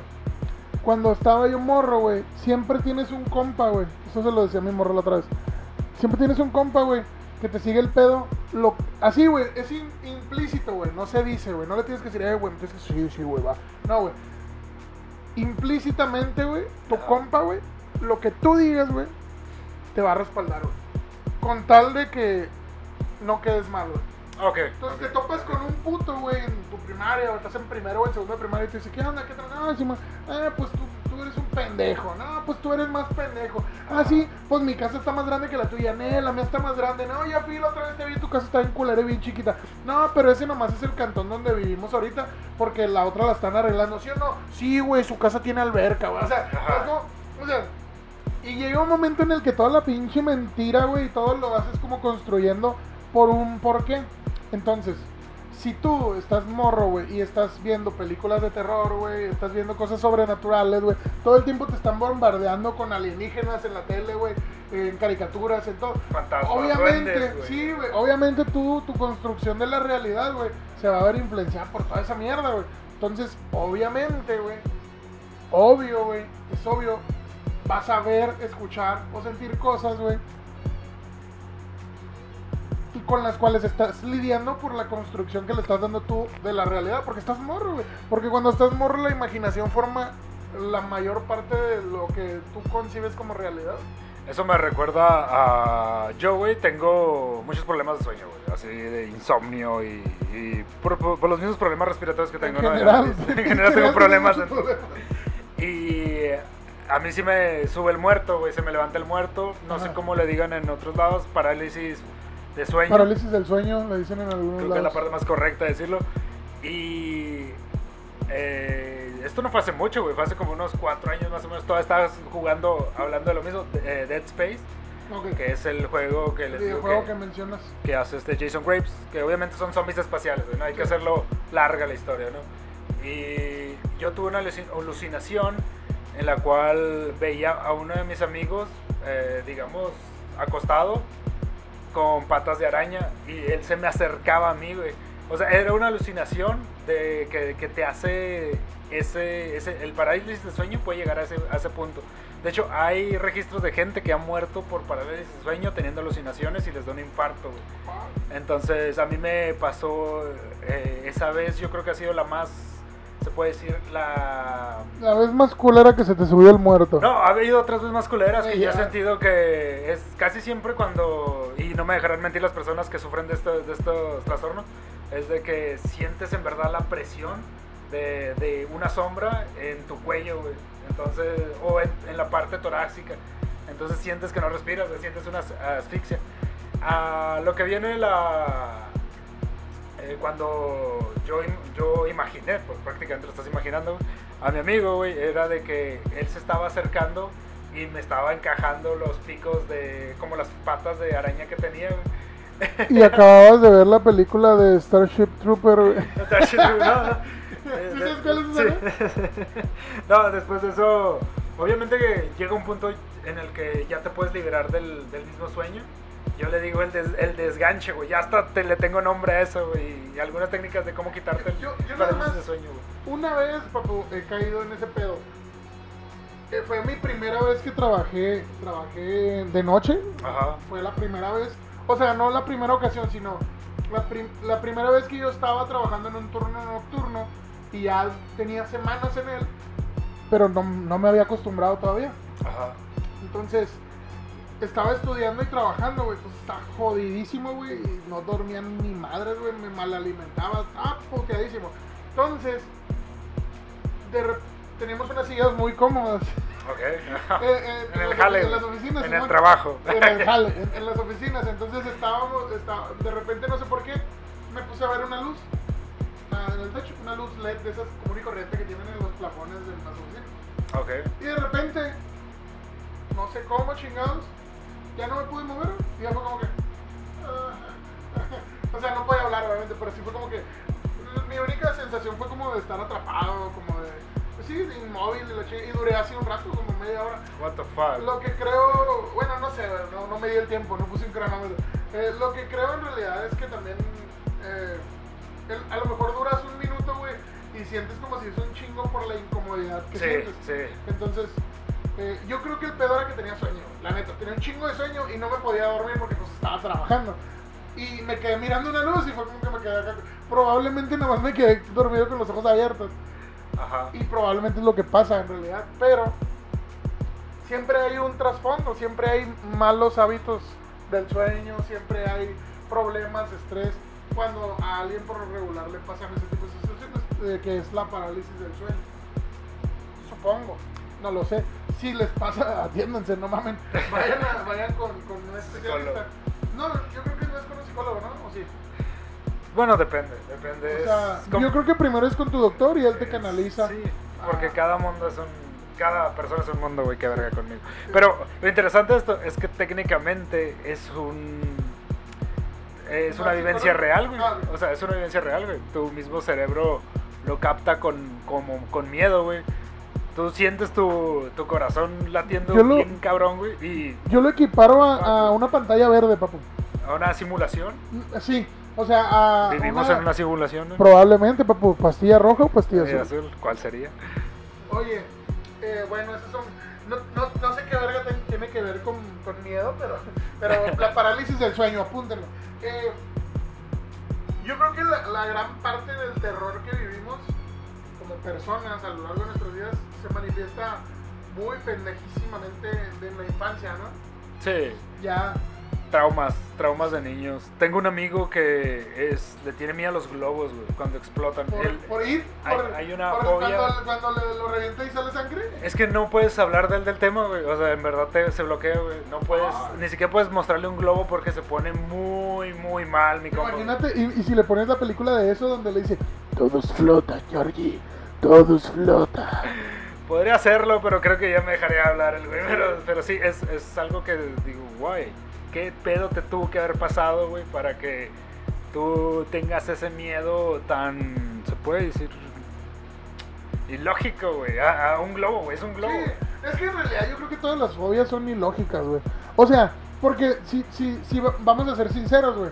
cuando estaba yo morro, güey, siempre tienes un compa, güey. Eso se lo decía a mi morro la otra vez. Siempre tienes un compa, güey, que te sigue el pedo. Lo, así, güey, es in- implícito, güey. No se dice, güey. No le tienes que decir, eh, güey, que sí, sí, güey, va. No, güey. Implícitamente, güey, tu compa, güey, lo que tú digas, güey, te va a respaldar, güey. Con tal de que no quedes mal, güey. ok. Entonces ok. te topas con un puto, güey, en tu primaria, o estás en primero o en segundo de primaria y te dice, ¿qué onda? ¿Qué tal? No, sí, ah, pues tú, tú eres un pendejo. No, pues tú eres más pendejo. Ah, sí, pues mi casa está más grande que la tuya. No, la mía está más grande. No, ya fui la otra vez, te vi, tu casa está bien culera y bien chiquita. No, pero ese nomás es el cantón donde vivimos ahorita, porque la otra la están arreglando. ¿Sí o no? Sí, güey, su casa tiene alberca, güey. O sea, Ajá. es como- o sea, y llega un momento en el que toda la pinche mentira, güey, y todo lo haces como construyendo por un porqué. Entonces, si tú estás morro, güey, y estás viendo películas de terror, güey, estás viendo cosas sobrenaturales, güey, todo el tiempo te están bombardeando con alienígenas en la tele, güey, en caricaturas, en todo. Obviamente, duendes, sí, güey, obviamente tú, tu construcción de la realidad, güey, se va a ver influenciada por toda esa mierda, güey. Entonces, obviamente, güey, obvio, güey, es obvio, vas a ver, escuchar o sentir cosas, güey, con las cuales estás lidiando por la construcción que le estás dando tú de la realidad, porque estás morro, güey. Porque cuando estás morro, la imaginación forma la mayor parte de lo que tú concibes como realidad. Eso me recuerda a yo, güey, tengo muchos problemas de sueño, güey, así de insomnio y, y por, por- por los mismos problemas respiratorios que tengo, en ¿no? general, En general tengo (laughs) problemas. en- problemas. Y a mí sí me sube el muerto, güey, se me levanta el muerto, no sé cómo le digan en otros lados, parálisis de sueño. Parálisis del sueño, le dicen en algunos Creo que es la lados. parte más correcta de decirlo. Y eh, esto no fue hace mucho, güey, fue hace como unos cuatro años más o menos. Todavía estabas jugando, hablando de lo mismo, de- eh, Dead Space, Ok. que es el juego que El les digo videojuego que, que mencionas. que hace este Jason Graves, que obviamente son zombies espaciales, güey, ¿no? Hay que hacerlo larga la historia, ¿no? Y yo tuve una alucin- alucinación en la cual veía a uno de mis amigos, eh, digamos, acostado con patas de araña y él se me acercaba a mí, güey. O sea, era una alucinación de que, que te hace ese, ese, el parálisis de sueño puede llegar a ese, a ese punto. De hecho, hay registros de gente que ha muerto por parálisis de sueño teniendo alucinaciones y les da un infarto. güey. Entonces, a mí me pasó eh, esa vez, yo creo que ha sido la más, se puede decir, la... La vez más culera que se te subió el muerto. No, ha habido otras veces más culeras que Sí, yo he ya. sentido que es casi siempre cuando, y no me dejarán mentir las personas que sufren de estos, de estos trastornos, es de que sientes en verdad la presión de, de una sombra en tu cuello, güey. Entonces, o en, en la parte torácica. Entonces sientes que no respiras, güey, sientes una as- asfixia. A lo que viene la... eh, cuando yo, yo imaginé, pues prácticamente lo estás imaginando, a mi amigo, güey, era de que él se estaba acercando y me estaba encajando los picos de, como las patas de araña que tenía, güey. Y acababas de ver la película de Starship Trooper. güey. ¿Sí ¿Sí sabes cuál es esa, (laughs) No, después de eso, obviamente que llega un punto en el que ya te puedes liberar del, del mismo sueño. Yo le digo el, des- el desganche, güey. Ya hasta te, le tengo nombre a eso, güey. Y algunas técnicas de cómo quitarte el Yo- yo nada parálisis más- de sueño, güey. Una vez, papu, he caído en ese pedo. Fue mi primera vez que trabajé, trabajé de noche. Ajá. Fue la primera vez, o sea, no la primera ocasión, sino la, prim- la primera vez que yo estaba trabajando en un turno nocturno y ya tenía semanas en él, pero no, no me había acostumbrado todavía. Ajá. Entonces, estaba estudiando y trabajando, güey. Pues está jodidísimo, güey. No dormía ni madres, güey. Me malalimentaba. Estaba puteadísimo. Entonces, de re- teníamos unas sillas muy cómodas. Ok. Eh, (laughs) eh, en el las- jale. En las oficinas. En el trabajo. En el (laughs) jale, en, en las oficinas. Entonces estábamos, estaba- de repente no sé por qué, me puse a ver una luz. ah, En el techo, una luz LED de esas común y corriente que tienen en los plafones de las oficinas. Ok. Y de repente, no sé cómo chingados, ya no me pude mover. Y ya fue como que. ah, (laughs) o sea, no podía hablar, obviamente, pero sí fue como que. Mi única sensación fue como de estar atrapado, como de. Pues sí, inmóvil y, y duré así un rato, como media hora. What the fuck. Lo que creo, bueno, no sé, no, no me di el tiempo, no puse un cronómetro. Eh, lo que creo en realidad es que también, eh, el- a lo mejor duras un minuto, güey, y sientes como si es un chingo por la incomodidad que Sí, sientes. sí. Entonces, eh, yo creo que el pedo era que tenía sueño, la neta, tenía un chingo de sueño y no me podía dormir porque pues estaba trabajando. Y me quedé mirando una luz y fue como que me quedé acá. Probablemente nada más me quedé dormido con los ojos abiertos. Ajá. Y probablemente es lo que pasa en realidad. Pero siempre hay un trasfondo, siempre hay malos hábitos del sueño, siempre hay problemas, estrés. Cuando a alguien por regular le pasan ese tipo de situaciones, eh, que es la parálisis del sueño. Supongo, no lo sé. Si les pasa, (laughs) atiéndanse, no mamen. Vayan, a- vayan con, con un especialista. No, yo creo que no es con un psicólogo, ¿no? ¿O sí? Bueno, depende. Depende. O sea, es como- yo creo que primero es con tu doctor y él te canaliza. Sí, porque Ah. cada mundo es un. Cada persona es un mundo, güey, que verga conmigo. Pero lo interesante de esto es que técnicamente es un. Es una ¿No, vivencia real, güey. Ah. O sea, es una vivencia real, güey. Tu mismo cerebro lo capta con, como, con miedo, güey. Tú sientes tu, tu corazón latiendo lo- bien cabrón, güey. Y Yo lo equiparo a, a una pantalla verde, papu. a una simulación. Sí, o sea, a Vivimos una- en una simulación, ¿no? Probablemente, papu, pastilla roja o pastilla azul. azul. ¿Cuál sería? Oye, eh, bueno, esos son... No, no, no sé qué verga tiene que ver con, con miedo, pero, pero (laughs) la parálisis del sueño, apúntenlo. Eh, yo creo que la, la gran parte del terror que vivimos como personas a lo largo de nuestros días se manifiesta muy pendejísimamente de en la infancia, ¿no? Sí. Ya Traumas, traumas de niños. Tengo un amigo que es le tiene miedo a los globos, güey, cuando explotan. por, Él- por ir, hay- por- hay una por fobia. Cuando, cuando le, lo revienta y sale sangre. es que no puedes hablar del, del tema, güey. O sea, en verdad te, se bloquea, güey. No puedes, Ah. ni siquiera puedes mostrarle un globo porque se pone muy, muy mal, mi compa. Imagínate, y, y si le pones la película de eso donde le dice, todos flotan, Georgie, todos flotan. (laughs) Podría hacerlo, pero creo que ya me dejaría hablar el güey. Pero, pero sí, es, es algo que digo, guay. ¿Qué pedo te tuvo que haber pasado, güey, para que tú tengas ese miedo tan, se puede decir, ilógico, güey? A, un globo, güey, es un globo. Sí, es que en realidad yo creo que todas las fobias son ilógicas, güey. O sea, porque si, si, si va- vamos a ser sinceros, güey.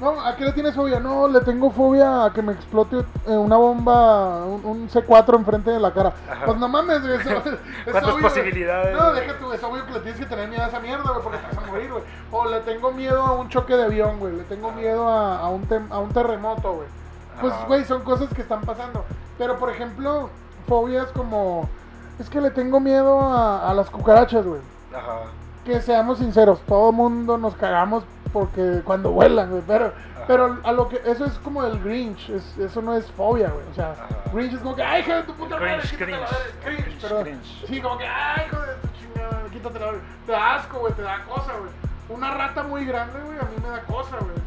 No, ¿a qué le tienes fobia? No, le tengo fobia a que me explote eh, una bomba, un, un C4 enfrente de la cara. Ajá. Pues no mames, güey. Eso, (laughs) ¿Cuántas obvio, posibilidades, No, deja tú, es obvio que le tienes que tener miedo a esa mierda, güey, porque te vas a morir, güey. O le tengo miedo a un choque de avión, güey. Le tengo miedo a, a un, tem- a un terremoto, güey. Pues, Ajá. güey, son cosas que están pasando. Pero, por ejemplo, fobias como... Es que le tengo miedo a, a las cucarachas, güey. Ajá. Que seamos sinceros, todo mundo nos cagamos porque cuando vuelan, güey. Pero, pero a lo que eso es como el Grinch, es- eso no es fobia, güey. O sea, Ajá. Grinch es como que, ay, hijo de tu puta madre, Cringe, quítate la verga", Cringe, Cringe, pero cringe. sí, como que, ay, hijo de tu chingada, quítate la verga. Te da asco, güey, te da cosa, güey. Una rata muy grande, güey, a mí me da cosa, güey.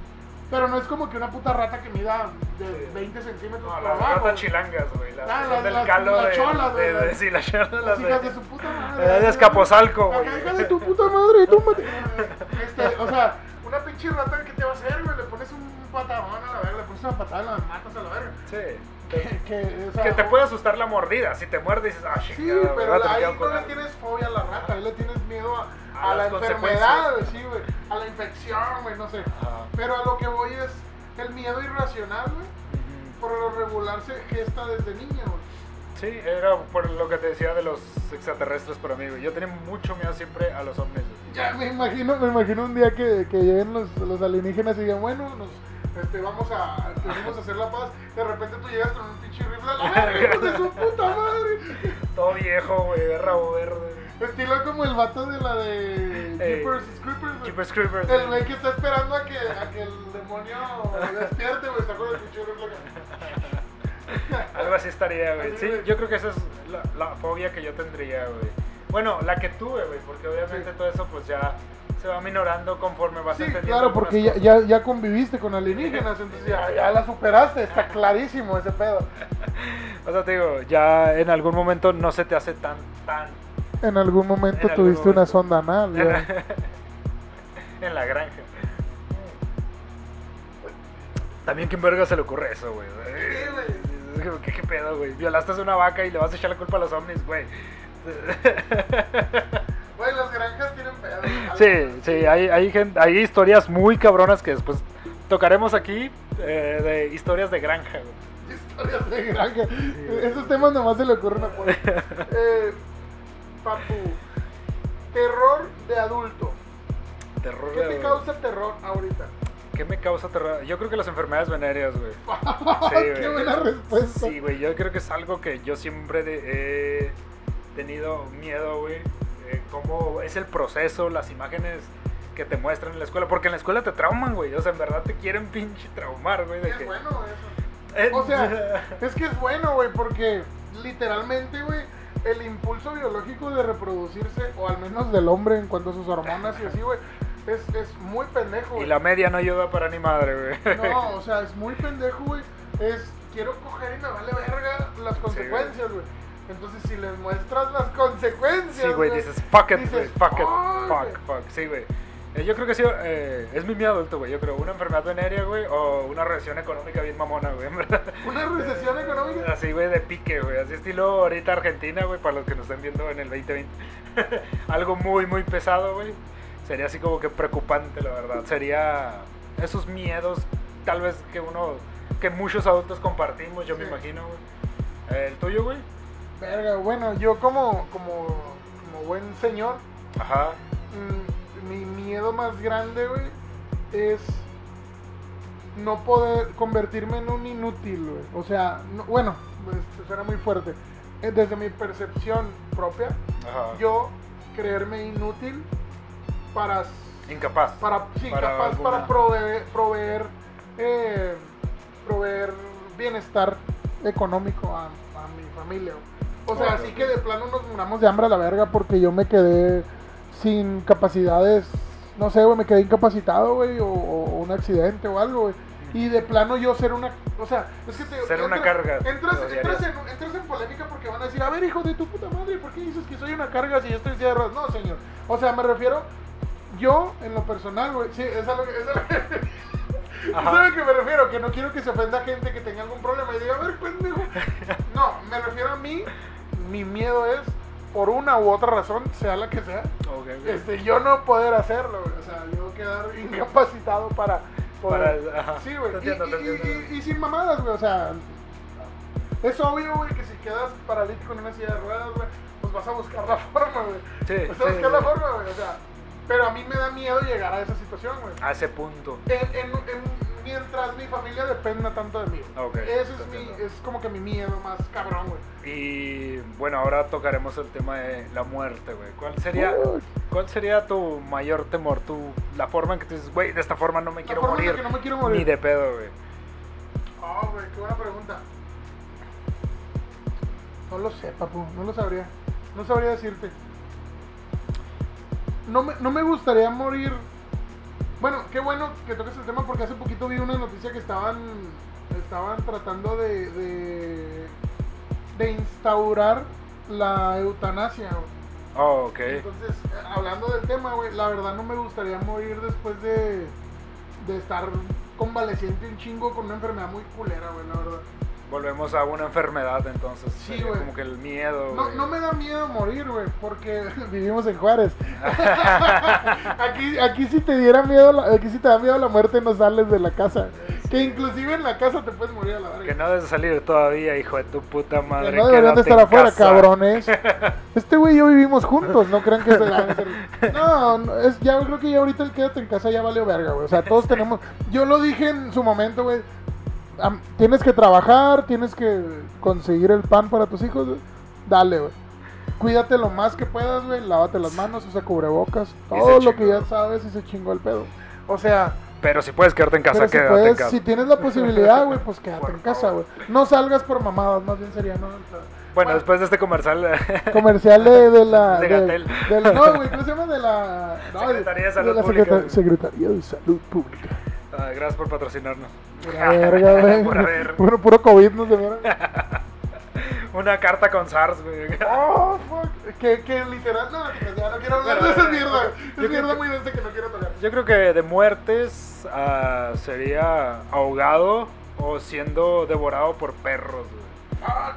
Pero no es como que una puta rata que mida de Sí. 20 centímetros No, las ratas chilangas, güey. Las Ah, las- del las- calo las de, cholas, de, güey, de- sí, las cholas, Las hijas de... de su puta madre. de Escaposalco, La güey. hija de tu puta madre, tómate. (laughs) Este, o sea, una pinche rata, ¿qué te va a hacer, güey? Le pones un patadón a la verga, le pones una patada y la matas a la verga. Sí. Que, que, o sea, Que te puede asustar la mordida. Si te muerde dices, ah, Sí, chingada, güey, pero ahí no le algo". tienes fobia a la rata, ahí le tienes miedo a, A a la enfermedad, sí, güey, a la infección, güey, no sé. Ajá. Pero a lo que voy es el miedo irracional, güey, Ujú. por lo regular se gesta desde niño, güey. Sí, era por lo que te decía de los extraterrestres para mí, güey. Yo tenía mucho miedo siempre a los ovnis. Ya me imagino, me imagino un día que, que lleguen los, los alienígenas y digan, bueno, nos, este, vamos a, a hacer la paz. De repente tú llegas con un pinche rifle a la verga, (laughs) de su puta madre. Todo viejo, güey, de rabo verde. Estilo como el vato de la de Ey. Jeepers Creepers. güey. Jeepers Creepers. El güey que está esperando a que, a que el demonio despierte, güey, está con el pinche rifle acá. Algo así estaría, güey. Sí, yo creo que esa es la, la fobia que yo tendría, güey. Bueno, la que tuve, güey, porque obviamente Sí. todo eso pues ya se va minorando conforme vas Sí, entendiendo. claro, porque ya, ya, ya conviviste con alienígenas, (laughs) entonces ya, ya la superaste, está (laughs) clarísimo ese pedo. O sea, te digo, ya en algún momento no se te hace tan, tan En algún momento En algún tuviste una sonda anal, en ya. la, (laughs) en la granja. También, ¿quién verga se le ocurre eso, güey. ¿Qué, ¿Qué pedo, güey? Violaste a una vaca y le vas a echar la culpa a los ovnis, güey. (laughs) Güey, las granjas tienen pedo. Sí, sí, hay, hay, gen- hay historias muy cabronas que después tocaremos aquí eh, de historias de granja, güey. Historias de granja. Esos temas nomás se le ocurren a Paul. (laughs) Eh, papu, terror de adulto. Terror ¿Qué de- te causa terror ahorita? ¿Qué me causa terror? Yo creo que las enfermedades venéreas, güey. (laughs) Qué güey. buena respuesta. Sí, güey, yo creo que es algo que yo siempre de- he tenido miedo, güey. eh, cómo es el proceso, las imágenes que te muestran en la escuela. Porque en la escuela te trauman, güey. O sea, en verdad te quieren (laughs) pinche traumar, güey. De Es que... bueno eso. Eh, O sea, (laughs) es que es bueno, güey, porque literalmente, güey, el impulso biológico de reproducirse, o al menos del hombre en cuanto a sus hormonas y así, güey, es, es muy pendejo, y güey. la media no ayuda para ni madre, güey. No, (laughs) o sea, es muy pendejo, güey. Es, quiero coger y me vale verga las consecuencias, güey. Entonces, si les muestras las consecuencias, Sí, güey, dices, fuck it, güey, fuck it, "Fuck, fuck, sí, güey. Eh, yo creo que sí, eh, es mi miedo adulto, güey, yo creo, una enfermedad venérea, güey, o una recesión económica bien mamona, güey, en verdad. Una recesión económica. Así, güey, de pique, güey, así estilo ahorita Argentina, güey, para los que nos estén viendo en el 2020. (laughs) Algo muy, muy pesado, güey. Sería así como que preocupante, la verdad. Sería esos miedos, tal vez que uno, que muchos adultos compartimos, yo me Sí. imagino, güey. ¿El tuyo, güey? Verga, bueno, yo como, como, como buen señor, Ajá. mm, mi miedo más grande, güey, es no poder convertirme en un inútil, güey. O sea, no- bueno, pues, suena muy fuerte. Eh, Desde mi percepción propia, Ajá. yo creerme inútil para Incapaz. para sí, Para capaz alguna- para proveer proveer eh, proveer bienestar económico a, a mi familia o sea así que de plano nos muramos de hambre a la verga porque yo me quedé sin capacidades no sé güey me quedé incapacitado güey o, o un accidente o algo güey y de plano yo ser una o sea es que te Ser una entra- carga, entras, entras, en, entras en polémica porque van a decir a ver hijo de tu puta madre ¿por qué dices que soy una carga si yo estoy en silla de ruedas?" no señor o sea me refiero yo, en lo personal, güey, sí, es a lo que, es a lo que, es (laughs) Ajá. a que me refiero, que no quiero que se ofenda gente que tenga algún problema y diga, a ver, pendejo. No, me refiero a mí, mi miedo es, por una u otra razón, sea la que sea, este, yo no poder hacerlo, o sea, yo quedar (laughs) incapacitado para poder- Para-. Sí, güey. Y, y- y- entiendo. y- y sin mamadas, güey. O sea, es obvio, güey, que si quedas paralítico en una silla de ruedas, güey, pues vas a buscar la (laughs) forma, güey. Sí, Vas a sí, buscar la forma, güey. O sea, pero a mí me da miedo llegar a esa situación, güey. A ese punto. En- en- en- mientras mi familia dependa tanto de mí. Ok, Ese te es, mi, es como que mi miedo más cabrón, güey. Y bueno, ahora tocaremos el tema de la muerte, güey. ¿Cuál sería, Uy. ¿Cuál sería tu mayor temor? Tu, la forma en que tú dices, güey, de esta forma no me La quiero forma en la morir. que no me quiero morir. Ni de pedo, güey. Oh, güey, qué buena pregunta. No lo sé, papu, no lo sabría. No sabría decirte. No me, no me gustaría morir. Bueno, qué bueno que toques el tema porque hace poquito vi una noticia que estaban estaban tratando de de, de instaurar la eutanasia. güey. Oh, ok. Entonces, eh, hablando del tema, güey, la verdad no me gustaría morir después de, de estar convaleciente un chingo con una enfermedad muy culera, güey, la verdad. Volvemos a una enfermedad, entonces. Sí, güey. Como que el miedo, No, no me da miedo morir, güey, porque (laughs) vivimos en Juárez. (laughs) aquí, aquí si te diera miedo, la- aquí si te da miedo la muerte no sales de la casa. Que inclusive en la casa te puedes morir a la Que verga. no debes de salir todavía, hijo de tu puta Que madre. no deberían de estar afuera, casa. cabrones. (laughs) Este güey y yo vivimos juntos, no crean que se No, no, es, ya creo que ya ahorita el quédate en casa ya valió verga, güey. O sea, todos tenemos. Yo lo dije en su momento, güey. Tienes que trabajar, tienes que conseguir el pan para tus hijos, güey. Dale, güey. Cuídate lo más que puedas, güey. Lávate las manos, usa cubrebocas. Todo lo que ya sabes y se chingó el pedo. O sea, Pero si puedes quedarte en casa, pero si, quédate puedes, en casa. si tienes la posibilidad, güey, pues quédate Por en casa, güey. No salgas por mamadas, más bien sería, ¿no? O sea, Bueno, después de este comercial. (laughs) comercial de, de la De de- Gatel. de la- no güey cómo se llama de la no, Secretaría de Salud la Pública. Secretaría de Salud Pública Ah, gracias por patrocinarnos. Pura verga (laughs) güey Pura verga. puro, puro covid no se muera (laughs) Una carta con SARS, güey. oh fuck que, que literal no ya no quiero hablar de esa mierda es mierda que- muy densa que no quiero tocar Yo creo que de muertes ah, sería ahogado o siendo devorado por perros, güey. Ah,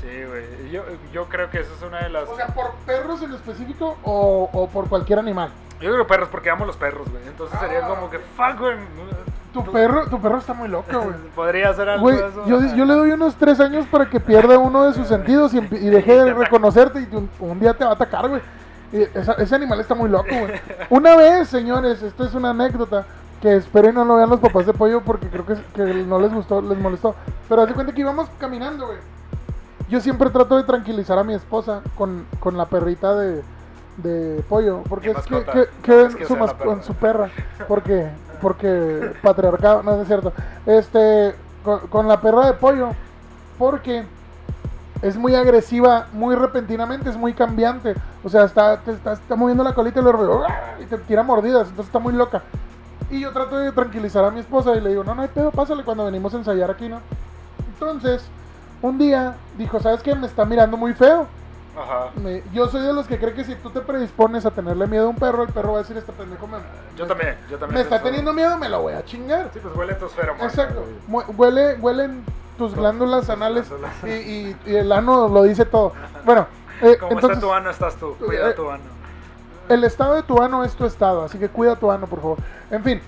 Sí, güey. Yo, yo creo que esa es una de las. o sea por perros en específico o, o por cualquier animal Yo creo perros porque amo los perros, güey. Entonces sería Ah, como que, fuck, güey. Tu perro tu perro está muy loco güey (laughs) Podría ser algo Güey, de eso. yo, yo le doy unos tres años para que pierda uno de sus (laughs) sentidos y, deje de reconocerte y un, un día te va a atacar, güey. Y esa- ese animal está muy loco, güey. (laughs) Una vez, señores, esto es una anécdota que espero y no lo vean los papás de pollo porque creo que, que no les gustó, les molestó. Pero haz de cuenta que íbamos caminando, güey. Yo siempre trato de tranquilizar a mi esposa con, con la perrita de, de pollo. Porque Mi es que, mascota. que, No, que es que su, sea la mas- perra. con su perra. Porque, porque patriarcado, no, es cierto. Este, con, la perra de pollo. Porque es muy agresiva, muy repentinamente, es muy cambiante. O sea, está, te está, está moviendo la colita y, luego, y te tira mordidas. Entonces está muy loca. Y yo trato de tranquilizar a mi esposa y le digo, no, no hay pedo, pásale cuando venimos a ensayar aquí, ¿no? Entonces, un día dijo, ¿sabes qué? Me está mirando muy feo. Ajá. Me- yo soy de los que cree que si tú te predispones a tenerle miedo a un perro, el perro va a decir, este pendejo me, Yo también, yo también. me está teniendo miedo, me lo voy a chingar. Sí, pues huele tus feromonas. Exacto. Huele, huelen tus glándulas anales glándulas. y, y- y el ano lo dice todo. Bueno, eh, Como entonces, está tu ano, estás tú. Cuida eh, tu ano. el estado de tu ano es tu estado, así que cuida tu ano, por favor. En fin,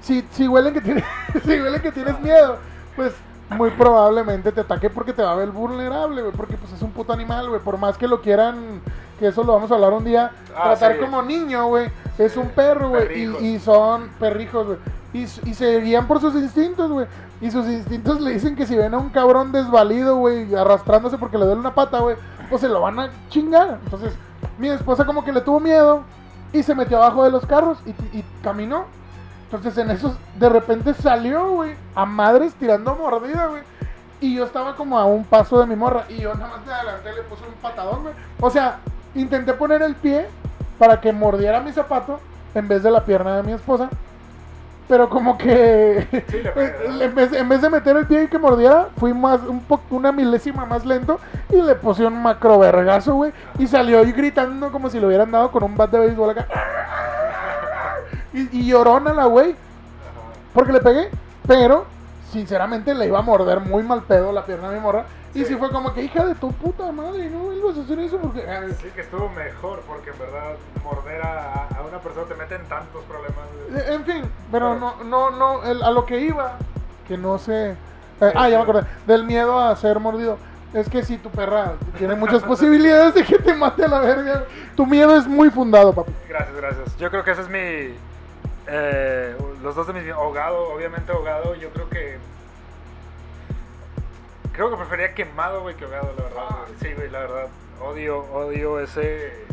si, si huelen que tienes, (laughs) si huelen que tienes miedo, pues muy probablemente te ataque porque te va a ver vulnerable, güey, porque pues es un puto animal, güey, por más que lo quieran, que eso lo vamos a hablar un día, Ah, tratar sí. como niño, güey, es un perro, güey, y, y son perrijos, güey, y, se guían por sus instintos, güey, y sus instintos le dicen que si ven a un cabrón desvalido, güey, arrastrándose porque le duele una pata, güey, pues se lo van a chingar, entonces mi esposa como que le tuvo miedo y se metió abajo de los carros y, y caminó. Entonces en eso de repente salió, güey, a madres tirando mordida, güey. Y yo estaba como a un paso de mi morra y yo nada más de adelante le puse un patadón, güey. O sea, intenté poner el pie para que mordiera mi zapato en vez de la pierna de mi esposa. Pero como que Sí, (laughs) en, vez, en vez de meter el pie y que mordiera, fui más un po- una milésima más lento y le puse un macro vergazo, güey. Y salió ahí gritando como si le hubieran dado con un bat de béisbol acá. Y, y llorona la güey. Porque le pegué. Pero sinceramente le iba a morder muy mal pedo la pierna a mi morra. Y sí fue como que, hija de tu puta madre, no vuelvas a hacer eso porque... Sí que estuvo mejor, porque en verdad morder a, a una persona te mete en tantos problemas. Eh, En fin, pero Pero- no, no, no, el- a lo que iba, que no sé... eh, ah, ya me acordé, del miedo a ser mordido. Es que si tu perra tiene muchas posibilidades de que te mate a la verga, tu miedo es muy fundado, papi. Gracias, gracias. Yo creo que ese es mi... eh, los dos de mis... Ahogado, obviamente ahogado. Yo creo que... Creo que prefería quemado, güey, que ahogado, la verdad. Ah. Sí, güey, la verdad. Odio, odio ese...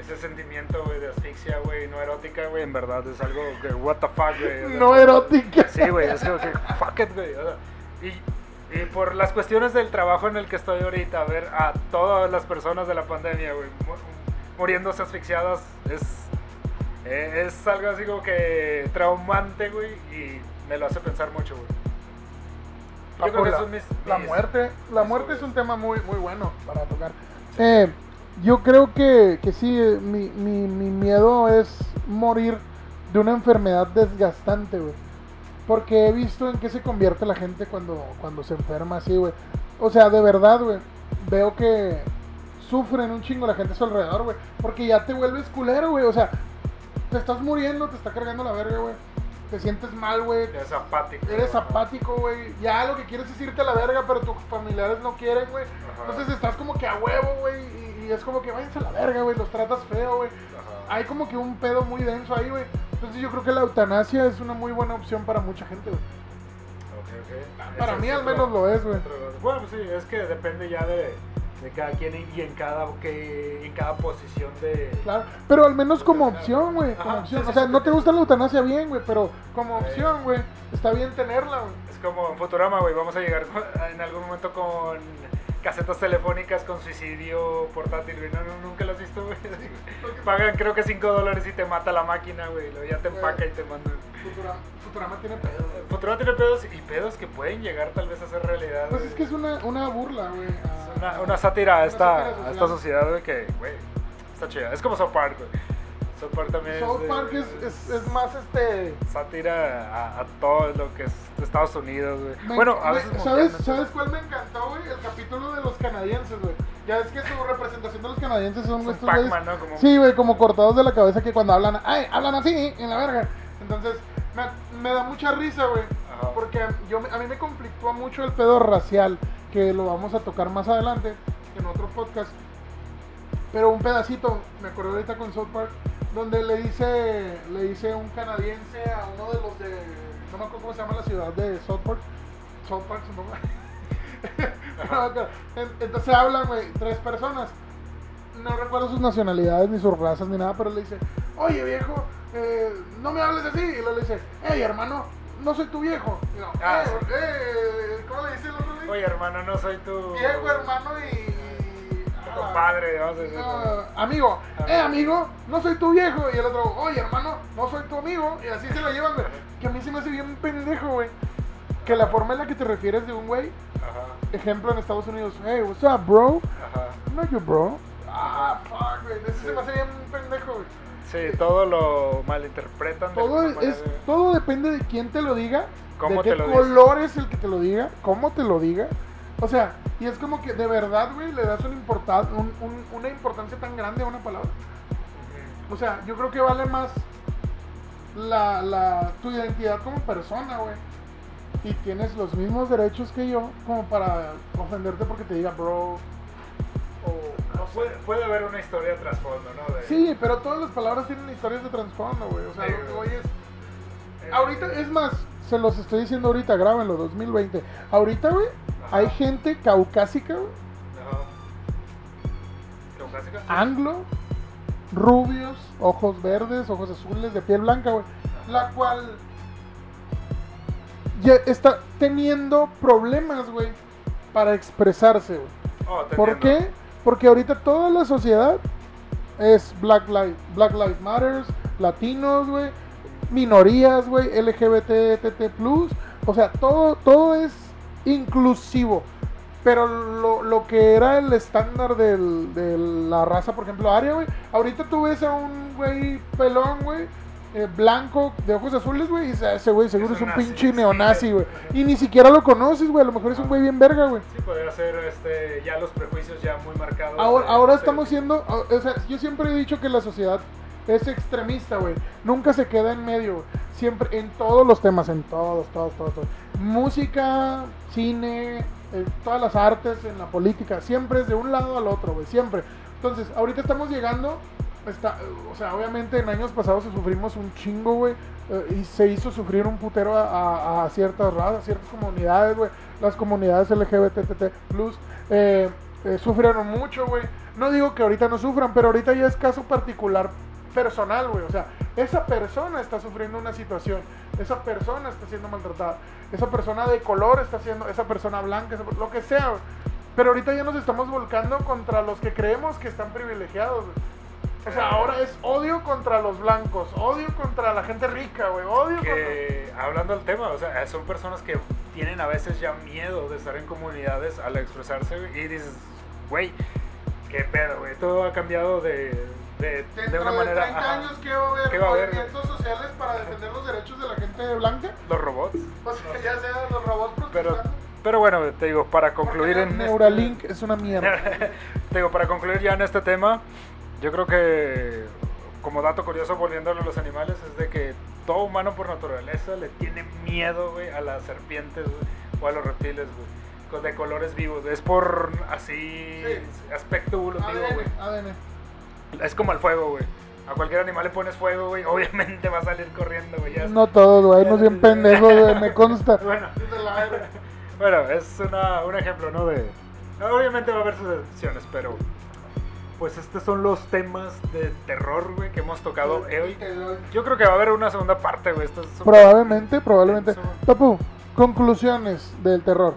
Ese sentimiento, güey, de asfixia, güey, no erótica, güey, en verdad es algo que, what the fuck, güey. No erótica. Sí, güey, es como que fuck it, güey. o sea, y, y por las cuestiones del trabajo en el que estoy ahorita, ver a todas las personas de la pandemia, güey, mu- muriéndose asfixiadas, es, es algo así como que traumante, güey, y me lo hace pensar mucho, güey. Yo creo que la, son mis, la muerte, la muerte es un tema muy, muy bueno para tocar. Eh, yo creo que, que sí, eh, mi, mi, mi miedo es morir de una enfermedad desgastante, güey. Porque he visto en qué se convierte la gente cuando, cuando se enferma así, güey. O sea, de verdad, güey. Veo que sufren un chingo la gente a su alrededor, güey. Porque ya te vuelves culero, güey. O sea, te estás muriendo, te está cargando la verga, güey. Te sientes mal, güey. Eres apático. Eres ¿no? apático, güey. Ya lo que quieres es irte a la verga, pero tus familiares no quieren, güey. Entonces estás como que a huevo, güey. Y, y es como que váyanse a la verga, güey. Los tratas feo, güey. Hay como que un pedo muy denso ahí, güey. Entonces yo creo que la eutanasia es una muy buena opción para mucha gente, güey. Ok, ok. Para Ese mí al otro- menos lo es, güey. Bueno, pues sí, es que depende ya de, de cada quien y- en cada, que, en cada posición de... Claro. Pero al menos como opción, güey. Como Ajá, opción. sí, sí, o sea, sí, no te gusta la eutanasia bien, güey. Pero como opción, güey. Está bien tenerla, güey. Es como en Futurama, güey, vamos a llegar en algún momento con casetas telefónicas con suicidio portátil, güey. No, no, nunca lo has visto, güey. Pagan creo que 5 dólares y te mata la máquina, güey. Ya te empaca y te mandan. Futurama, Futurama tiene pedo, güey. Futurama tiene pedos y pedos que pueden llegar tal vez a ser realidad. Pues güey. es que es una, una burla, güey. a- una, una sátira a esta, a esta sociedad, güey, que, güey, está chida. Es como South Park, güey. South Park también South es, Park eh, es, es, es más este. sátira a, a todo lo que es Estados Unidos, güey. me- Bueno, a me- veces ¿sabes, mundialmente. ¿Sabes cuál me encantó, güey? El capítulo de los canadienses, güey. Ya es que su representación de los canadienses son Son estos Pac-Man, ¿no? Como- Sí, güey, como cortados de la cabeza que cuando hablan, ay, hablan así, en la verga. Entonces, me, me da mucha risa, güey. Porque yo, me- a mí me conflictúa mucho el pedo racial, que lo vamos a tocar más adelante en otro podcast. Pero un pedacito, me acuerdo ahorita con South Park, donde le dice, le dice un canadiense a uno de los de, no me acuerdo cómo se llama la ciudad de South Park, South Park supongo. (laughs) No me acuerdo. En- Entonces hablan, güey, tres personas. No recuerdo sus nacionalidades, ni sus razas, ni nada, pero le dice, oye viejo, eh, no me hables así. Y luego le dice, hey hermano, no soy tu viejo. Y no, Ah, "Eh, sí. eh", ¿cómo le dice el otro? Oye, hermano, no soy tu. Viejo hermano y... Ah, compadre, vamos a decir. no, amigo, eh amigo, no soy tu viejo. Y el otro, oye hermano, no soy tu amigo. Y así se lo llevan, güey. Que a mí se me hace bien pendejo, güey. Que la forma en la que te refieres de un güey, Ajá, ejemplo en Estados Unidos, hey, what's up, bro? ajá. I'm not your bro. Ah, fuck, güey. Eso se me hace bien pendejo, güey. Sí, todo lo malinterpretan. Todo, es, manera. todo depende de quién te lo diga, ¿Cómo de te qué lo color es el que te lo diga, cómo te lo diga. O sea, y es como que de verdad, güey, le das un- un- una importancia tan grande a una palabra. O sea, yo creo que vale más la, la, tu identidad como persona, güey. Y tienes los mismos derechos que yo como para ofenderte porque te diga bro. O no. Puede, puede haber una historia de trasfondo, ¿no? De- Sí, pero todas las palabras tienen historias de trasfondo, güey. O sea, Sí, lo que es... eh, Ahorita, es más, se los estoy diciendo ahorita, grábenlo, 2020. Ahorita, güey, hay gente caucásica, güey, Ajá. ¿Caucásica? anglo, rubios, ojos verdes, ojos azules, de piel blanca, güey. La cual ya está teniendo problemas, güey, para expresarse, güey. Oh, ¿Por qué? Porque ahorita toda la sociedad es Black Lives, Black Lives Matters, latinos, güey, minorías, güey, LGBT, TT+, o sea, todo, todo es inclusivo. Pero lo, lo que era el estándar del- de la raza, por ejemplo, aria, güey, ahorita tú ves a un güey pelón, güey, eh, blanco de ojos azules, güey, y dices, "Ah, ese güey seguro Es un nazi, pinche neonazi, güey. Y ni siquiera lo conoces, güey, a lo mejor es un güey bien verga, güey. Sí, podría ser este, ya los prejuicios ya muy marcados. Ahora, de- ahora de- estamos siendo, o sea, yo siempre he dicho que la sociedad es extremista, güey. Nunca se queda en medio, güey. Siempre, en todos los temas, en todos, todos, todos, todos. Música, cine, eh, todas las artes, en la política, siempre es de un lado al otro, güey, siempre. Entonces, ahorita estamos llegando, está, o sea, obviamente en años pasados sufrimos un chingo, güey, eh, y se hizo sufrir un putero a, a- a ciertas razas, ciertas comunidades, güey, las comunidades LGBT+, eh, eh, sufrieron mucho, güey. No digo que ahorita no sufran, pero ahorita ya es caso particular personal, güey. O sea, esa persona está sufriendo una situación, esa persona está siendo maltratada, esa persona de color está siendo, esa persona blanca, esa- lo que sea. Pero ahorita ya nos estamos volcando contra los que creemos que están privilegiados, güey. O sea, ahora es odio contra los blancos, odio contra la gente rica, güey, odio contra... que hablando del tema, o sea, son personas que tienen a veces ya miedo de estar en comunidades al expresarse y dices, güey, qué pedo, güey, todo ha cambiado de, de, de una de manera... 30 ajá, años, ¿qué va a haber? ¿Qué va a haber, ¿Movimientos sociales para defender los derechos de la gente blanca? los robots. O sea, ya sea los robots Pero, protestando. pero bueno, te digo, para concluir en... este- Neuralink es una mierda. (laughs) te digo, para concluir ya en este tema, yo creo que como dato curioso volviéndolo a los animales es de que todo humano por naturaleza le tiene miedo, güey, a las serpientes o a los reptiles, güey, con- de colores vivos. Es por así Sí. aspecto evolutivo, güey. Es como el fuego, güey. A cualquier animal le pones fuego, güey, (laughs) obviamente va a salir corriendo, güey. No todos, güey, no bien (laughs) pendejos, güey, me consta. (laughs) Bueno, bueno, es una, un ejemplo, ¿no? De, obviamente va a haber sus excepciones, pero pues estos son los temas de terror, güey, que hemos tocado hoy. Yo creo que va a haber una segunda parte, güey. Esto es súper- Probablemente, probablemente. Denso. Papu, conclusiones del terror.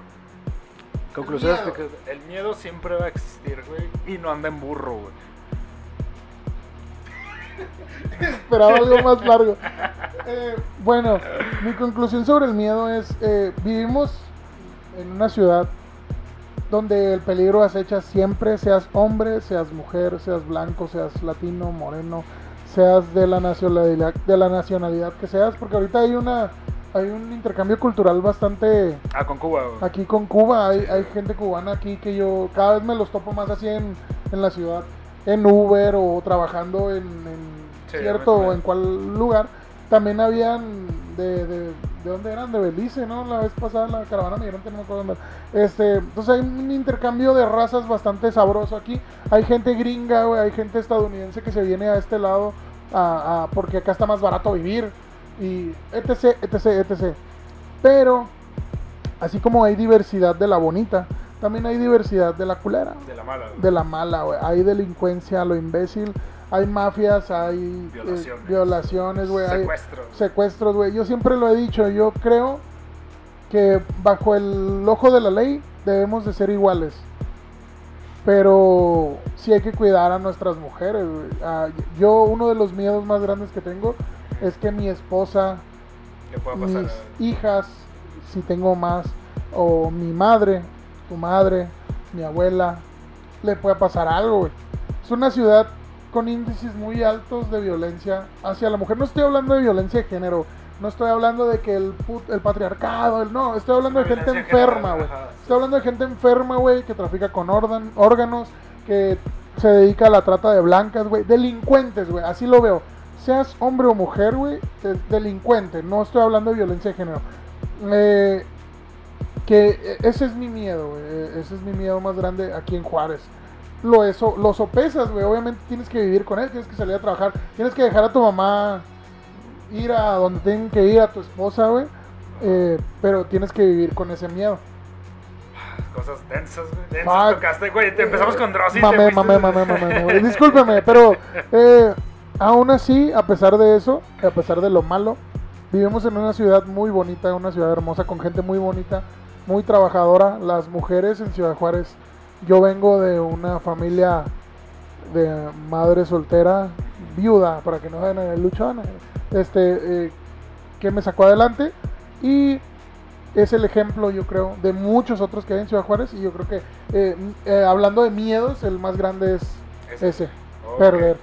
Conclusiones El de miedo. que el miedo siempre va a existir, güey, y no anda en burro, güey. (laughs) Esperaba algo más largo. Eh, bueno, mi conclusión sobre el miedo es, eh, vivimos en una ciudad donde el peligro acecha siempre, seas hombre, seas mujer, seas blanco, seas latino, moreno, seas de la nacionalidad, de la nacionalidad que seas, porque ahorita hay una hay un intercambio cultural bastante Ah, con Cuba, aquí con Cuba, hay, hay gente cubana aquí que yo cada vez me los topo más así en, en la ciudad, en Uber o trabajando en, en Sí, cierto o en cual lugar. También habían de, de, ¿de dónde eran? De Belice, ¿no? La vez pasada la caravana migrante, no me acuerdo dónde. Este, entonces hay un intercambio de razas bastante sabroso aquí. Hay gente gringa, güey, hay gente estadounidense que se viene a este lado a- a- porque acá está más barato vivir y etc, etc, etc. Pero así como hay diversidad de la bonita, también hay diversidad de la culera, De la mala, güey. de la mala, güey. Hay delincuencia, lo imbécil, hay mafias, hay eh, Violaciones. hay Secuestros. secuestros, güey. Yo siempre lo he dicho, yo creo que bajo el ojo de la ley debemos de ser iguales. Pero sí hay que cuidar a nuestras mujeres. Ah, yo uno de los miedos más grandes que tengo es que mi esposa, pasar. mis hijas, si tengo más, o mi madre, tu madre, mi abuela, le pueda pasar algo. Es una ciudad con índices muy altos de violencia hacia la mujer. No estoy hablando de violencia de género, no estoy hablando de que el, put- el patriarcado, el, no, estoy hablando de gente enferma, güey. Estoy hablando de gente enferma, güey, que trafica con órgan- órganos, que se dedica a la trata de blancas, güey. Delincuentes, güey, así lo veo. Seas hombre o mujer, güey, de- delincuente. No estoy hablando de violencia de género. Eh, que eh, ese es mi miedo, güey. eh, Ese es mi miedo más grande aquí en Juárez. Lo, eso, lo sopesas, güey. Obviamente tienes que vivir con él, tienes que salir a trabajar. Tienes que dejar a tu mamá ir a donde tienen que ir, a tu esposa, güey. eh, pero tienes que vivir con ese miedo. Cosas densas, güey. Densas Fuck. tocaste, güey. Te empezamos con te Mamé, fuiste- mamé, mamé, mamé, mamé. Discúlpeme, pero eh, aún así, a pesar de eso, a pesar de lo malo, vivimos en una ciudad muy bonita, una ciudad hermosa, con gente muy bonita, muy trabajadora. Las mujeres en Ciudad Juárez, yo vengo de una familia de madre soltera, viuda, para que no vean el luchón, este, eh, que me sacó adelante y es el ejemplo, yo creo, de muchos otros que hay en Ciudad Juárez. Y yo creo que, eh, eh, hablando de miedos, el más grande es Ese. perder.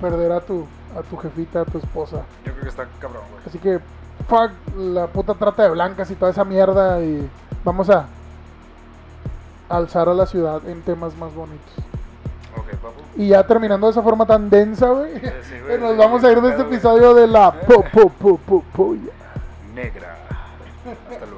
Perder a tu, a tu jefita, a tu esposa. Yo creo que está cabrón, güey. Así que, fuck la puta trata de blancas y toda esa mierda y vamos a alzar a la ciudad en temas más bonitos. Ok, papu. Y ya terminando de esa forma tan densa, güey, sí, güey, (laughs) nos sí, vamos a ir de este episodio de la (laughs) po, po, po, po, polla. Negra. Hasta luego.